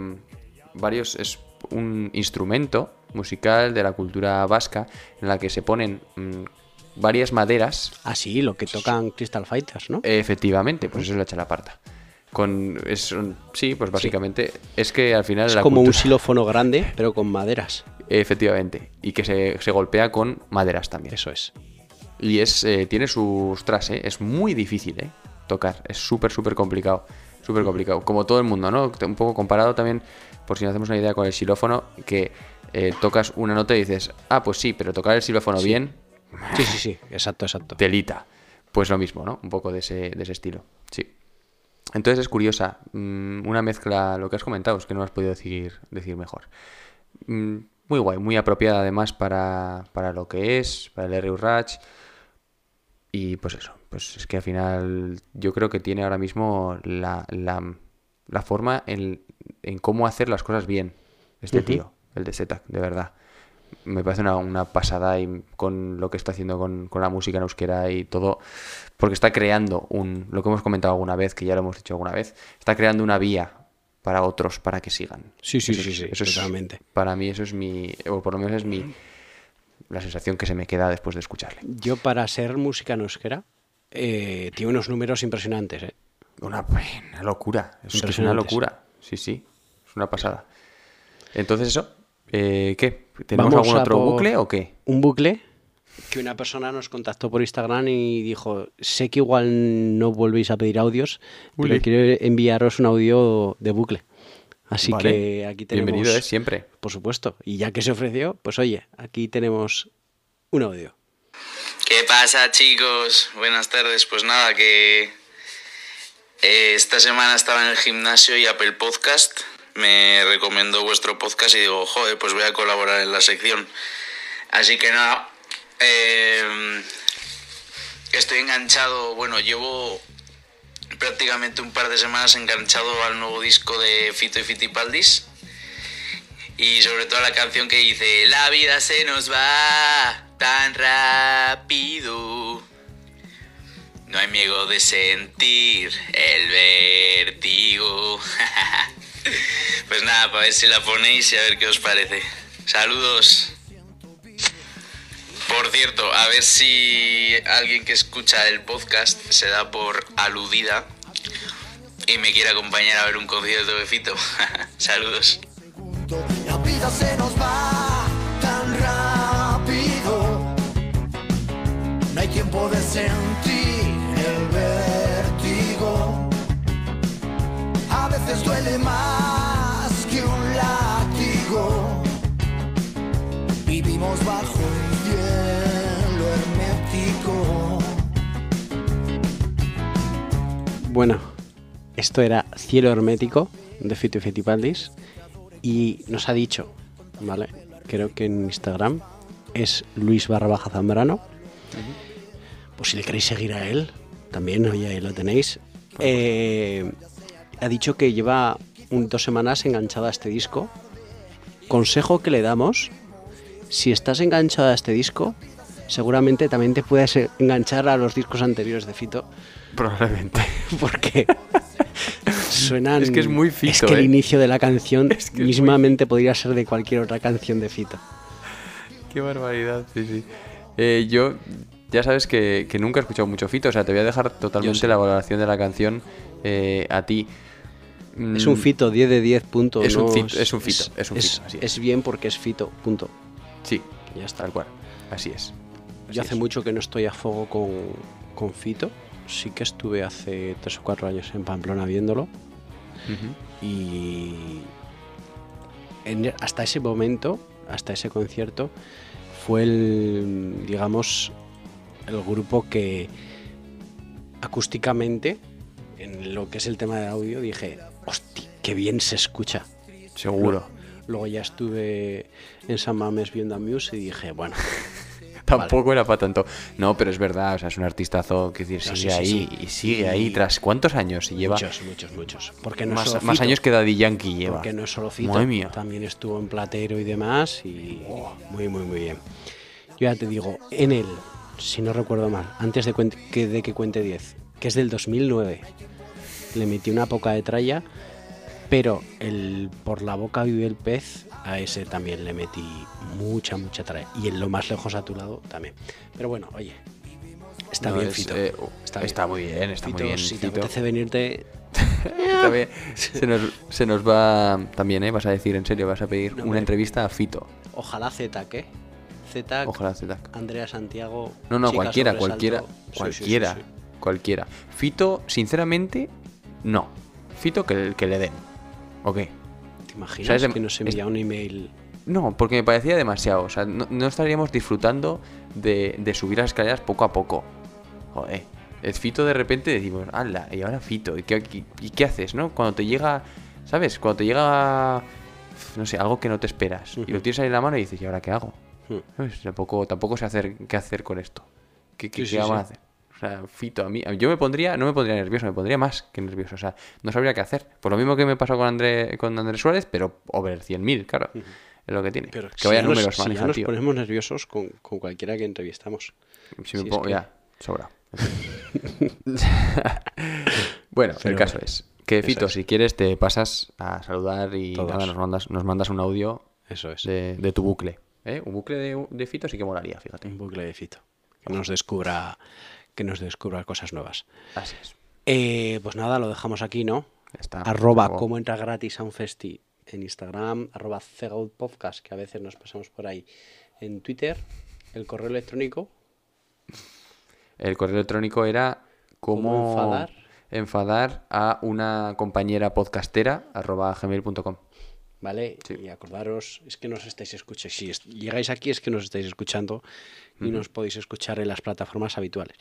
varios, es un instrumento musical de la cultura vasca en la que se ponen mm, varias maderas.
Ah, sí, lo que tocan Crystal Fighters, ¿no?
Efectivamente, pues eso es la chalaparta. Con, es, son- sí, pues básicamente es que al final
es
la
como un xilófono grande, pero con maderas.
Efectivamente, y que se, se golpea con maderas también.
Eso es.
Y es eh, tiene sus tras, ¿eh? Es muy difícil, ¿eh? Tocar. Es súper, súper complicado. Súper complicado. Como todo el mundo, ¿no? Un poco comparado también, por si no hacemos una idea con el xilófono, que eh, tocas una nota y dices, ah, pues sí, pero tocar el xilófono bien,
Sí, sí, sí, exacto, exacto.
telita. Pues lo mismo, ¿no? Un poco de ese, de ese estilo. Sí. Entonces es curiosa. mm, Una mezcla, lo que has comentado, es que no has podido decir, decir mejor. Mm, Muy guay, muy apropiada además para, para lo que es, para el R.U. Ratch. Y pues eso, pues es que al final yo creo que tiene ahora mismo la, la, la forma en, en cómo hacer las cosas bien. Este tío, el de Zetak, de verdad. Me parece una, una pasada y con lo que está haciendo con, con la música en euskera y todo, porque está creando un, lo que hemos comentado alguna vez, que ya lo hemos dicho alguna vez, está creando una vía para otros para que sigan.
Sí, sí,
Eso
sí, sí,
eso es-
totalmente.
para mí eso es mi, o por lo menos es mi, la sensación que se me queda después de escucharle.
Yo, para ser música en euskera, eh, tiene unos números impresionantes, ¿eh?
Una, una locura, es, una locura, sí, sí, es una pasada. Entonces eso, eh, ¿qué? ¿Tenemos
Vamos
algún otro bucle o qué?
Un bucle que una persona nos contactó por Instagram y dijo, sé que igual no volvéis a pedir audios,
Uli.
pero quiero enviaros un audio de bucle. Así
Vale.
que aquí tenemos...
Bienvenido, ¿eh? Siempre.
Por supuesto. Y ya que se ofreció, pues oye, aquí tenemos un audio.
¿Qué pasa chicos? Buenas tardes. Pues nada, que eh, esta semana estaba en el gimnasio y Apple Podcast me recomendó vuestro podcast y digo, joder, pues voy a colaborar en la sección. Así que nada, eh, estoy enganchado, bueno, llevo prácticamente un par de semanas enganchado al nuevo disco de Fito y Fitipaldis. Y sobre todo la canción que dice La vida se nos va tan rápido No hay miedo de sentir el vértigo (laughs) Pues nada, para ver si la ponéis y a ver qué os parece Saludos Por cierto, a ver si alguien que escucha el podcast se da por aludida y me quiere acompañar a ver un concierto de Fito. (laughs) Saludos.
La vida se nos va tan rápido. No hay
Bueno, esto era Cielo Hermético de Fito y Fitipaldis y nos ha dicho, ¿vale? Creo que en Instagram es Luis barra baja Zambrano. Pues si le queréis seguir a él, también, oye, ahí lo tenéis. Eh, ha dicho que lleva un- dos semanas enganchada a este disco. Consejo que le damos, si estás enganchada a este disco, seguramente también te puedes enganchar a los discos anteriores de Fito
Probablemente. (laughs)
porque suenan.
Es que es muy Fito,
Es que el
¿eh?
inicio de la canción (laughs)
Es que es muy
mismamente podría ser de cualquier otra canción de Fito.
Qué barbaridad, sí, sí. Eh, yo, ya sabes que, que nunca he escuchado mucho Fito, o sea, te voy a dejar totalmente la valoración de la canción eh, a ti.
Es
Mm,
un Fito 10 de 10 punto.
Es un Fito, es un Fito, es un Fito, así es.
es bien porque es Fito, punto.
Sí,
Ya está.
tal cual. Así es. Así
Yo hace
es.
mucho que no estoy a fuego con, con Fito. Sí que estuve hace 3 o 4 años en Pamplona viéndolo. Y en- hasta ese momento, hasta ese concierto, fue el, digamos, el grupo que acústicamente, en lo que es el tema del audio, dije, hostia, qué bien se escucha.
Seguro.
Luego ya estuve en San Mames viendo a Muse y dije, bueno,
Tampoco era para tanto. No, pero es verdad, o sea, es un artistazo que decir,
No,
sigue
sí,
ahí
sí.
y sigue ahí. ¿Tras cuántos años? Y lleva
muchos, muchos, muchos. Porque no es
más,
solo
más
Fito,
años que Daddy Yankee lleva.
Porque no es solo Fito,
mía.
también estuvo en Platero y demás y muy, muy, muy bien. Yo ya te digo, en él, si no recuerdo mal, antes de, que, de que cuente 10, que es del 2009, le metí una poca de tralla, pero el por la boca vive el pez, a ese también le metí mucha, mucha tralla. Y en lo más lejos a tu lado también. Pero bueno, oye, está
No,
bien
es,
Fito.
eh,
está,
está muy bien, está muy bien,
Si te
Fito.
apetece venirte. (laughs)
Se nos, se nos va también, ¿eh? Vas a decir, en serio, vas a pedir
No,
una entrevista a Fito.
ojalá Z, ¿qué? Z,
Ojalá tac.
Andrea Santiago.
No, no, cualquiera, cualquiera,
Sí, sí, sí,
cualquiera,
sí.
cualquiera. Fito, sinceramente, no. Fito que, que le den. ¿O qué?
¿Te imaginas
O sea, es de-
que nos envía un email?
No, porque me parecía demasiado. O sea, no, no estaríamos disfrutando de, de subir las escaleras poco a poco. Joder. Es Fito de repente decimos, ¡hala! Y ahora Fito. ¿Y qué, y- y qué haces, no? Cuando te llega, ¿sabes? Cuando te llega, no sé, algo que no te esperas. Y lo tienes ahí en la mano y dices, ¿y ahora qué hago?
Hmm.
¿Sabes? Tampoco, tampoco sé hacer, qué hacer con esto. ¿Qué, qué-
Sí,
qué
sí,
vamos a
sí.
hacer? O sea, Fito, a mí, yo me pondría, no me pondría nervioso, me pondría más que nervioso. O sea, no sabría qué hacer. Por lo mismo que me pasó con André, con Andrés Suárez, pero over 100.000, claro. Es lo que tiene.
Pero
que
si
vaya números
si ya nos
tío.
ponemos nerviosos con, con cualquiera que entrevistamos.
Si me
si
pongo,
que-
ya, sobra. (laughs) bueno, el caso
bueno,
es que Fito,
es.
si quieres, te pasas a saludar y
Todos.
nada, nos mandas, nos mandas un audio
Eso es.
de, de tu bucle. ¿eh? Un bucle de, de Fito sí que molaría, fíjate.
Un bucle de Fito. Que nos descubra, que nos descubra cosas nuevas.
Así es.
Eh, pues nada, lo dejamos aquí, ¿no?
Está.
Arroba cómo entra gratis a un festi en Instagram, arroba Cegout Podcast, que a veces nos pasamos por ahí en Twitter. El correo electrónico.
El correo electrónico era
¿Cómo
cómo
enfadar?
enfadar a una compañera podcastera arroba gmail.com.
¿Vale?
Sí.
Y acordaros, es que nos estáis escuchando. Si es- llegáis aquí es que nos estáis escuchando y nos podéis escuchar en las plataformas habituales.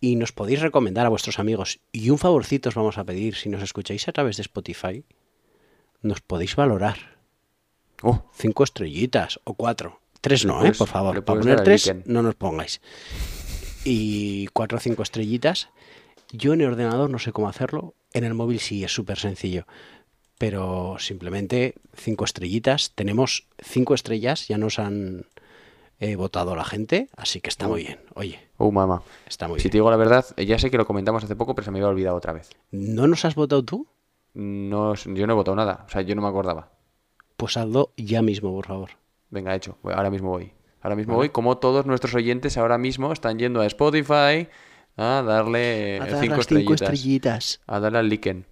Y nos podéis recomendar a vuestros amigos. Y un favorcito os vamos a pedir, si nos escucháis a través de Spotify, nos podéis valorar.
Oh,
Cinco estrellitas o cuatro. Tres no,
puedes-
¿eh? Por favor. Para poner tres, no nos pongáis. Y cuatro o cinco estrellitas. Yo en el ordenador no sé cómo hacerlo. En el móvil sí, es súper sencillo. Pero simplemente cinco estrellitas. Tenemos cinco estrellas, ya nos han eh, votado la gente, así que está muy bien. Oye,
oh, mamá.
está muy
Si te digo la verdad, eh, ya sé que lo comentamos hace poco, pero se me había olvidado otra vez.
¿No nos has votado tú?
No, yo no he votado nada, o sea, yo no me acordaba.
Pues hazlo ya mismo, por favor.
Venga, hecho, ahora mismo voy. Ahora mismo voy, como todos nuestros oyentes ahora mismo están yendo a Spotify a darle
A
eh,
dar
cinco,
las cinco
estrellitas.
estrellitas.
A darle al liken.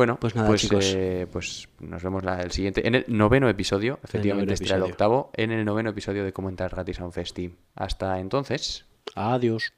Bueno,
Pues nada,
pues,
chicos.
eh, pues nos vemos la- el siguiente. En el noveno episodio, efectivamente este el octavo, en el noveno episodio de Cómo entrar gratis a un festi. Hasta entonces.
Adiós.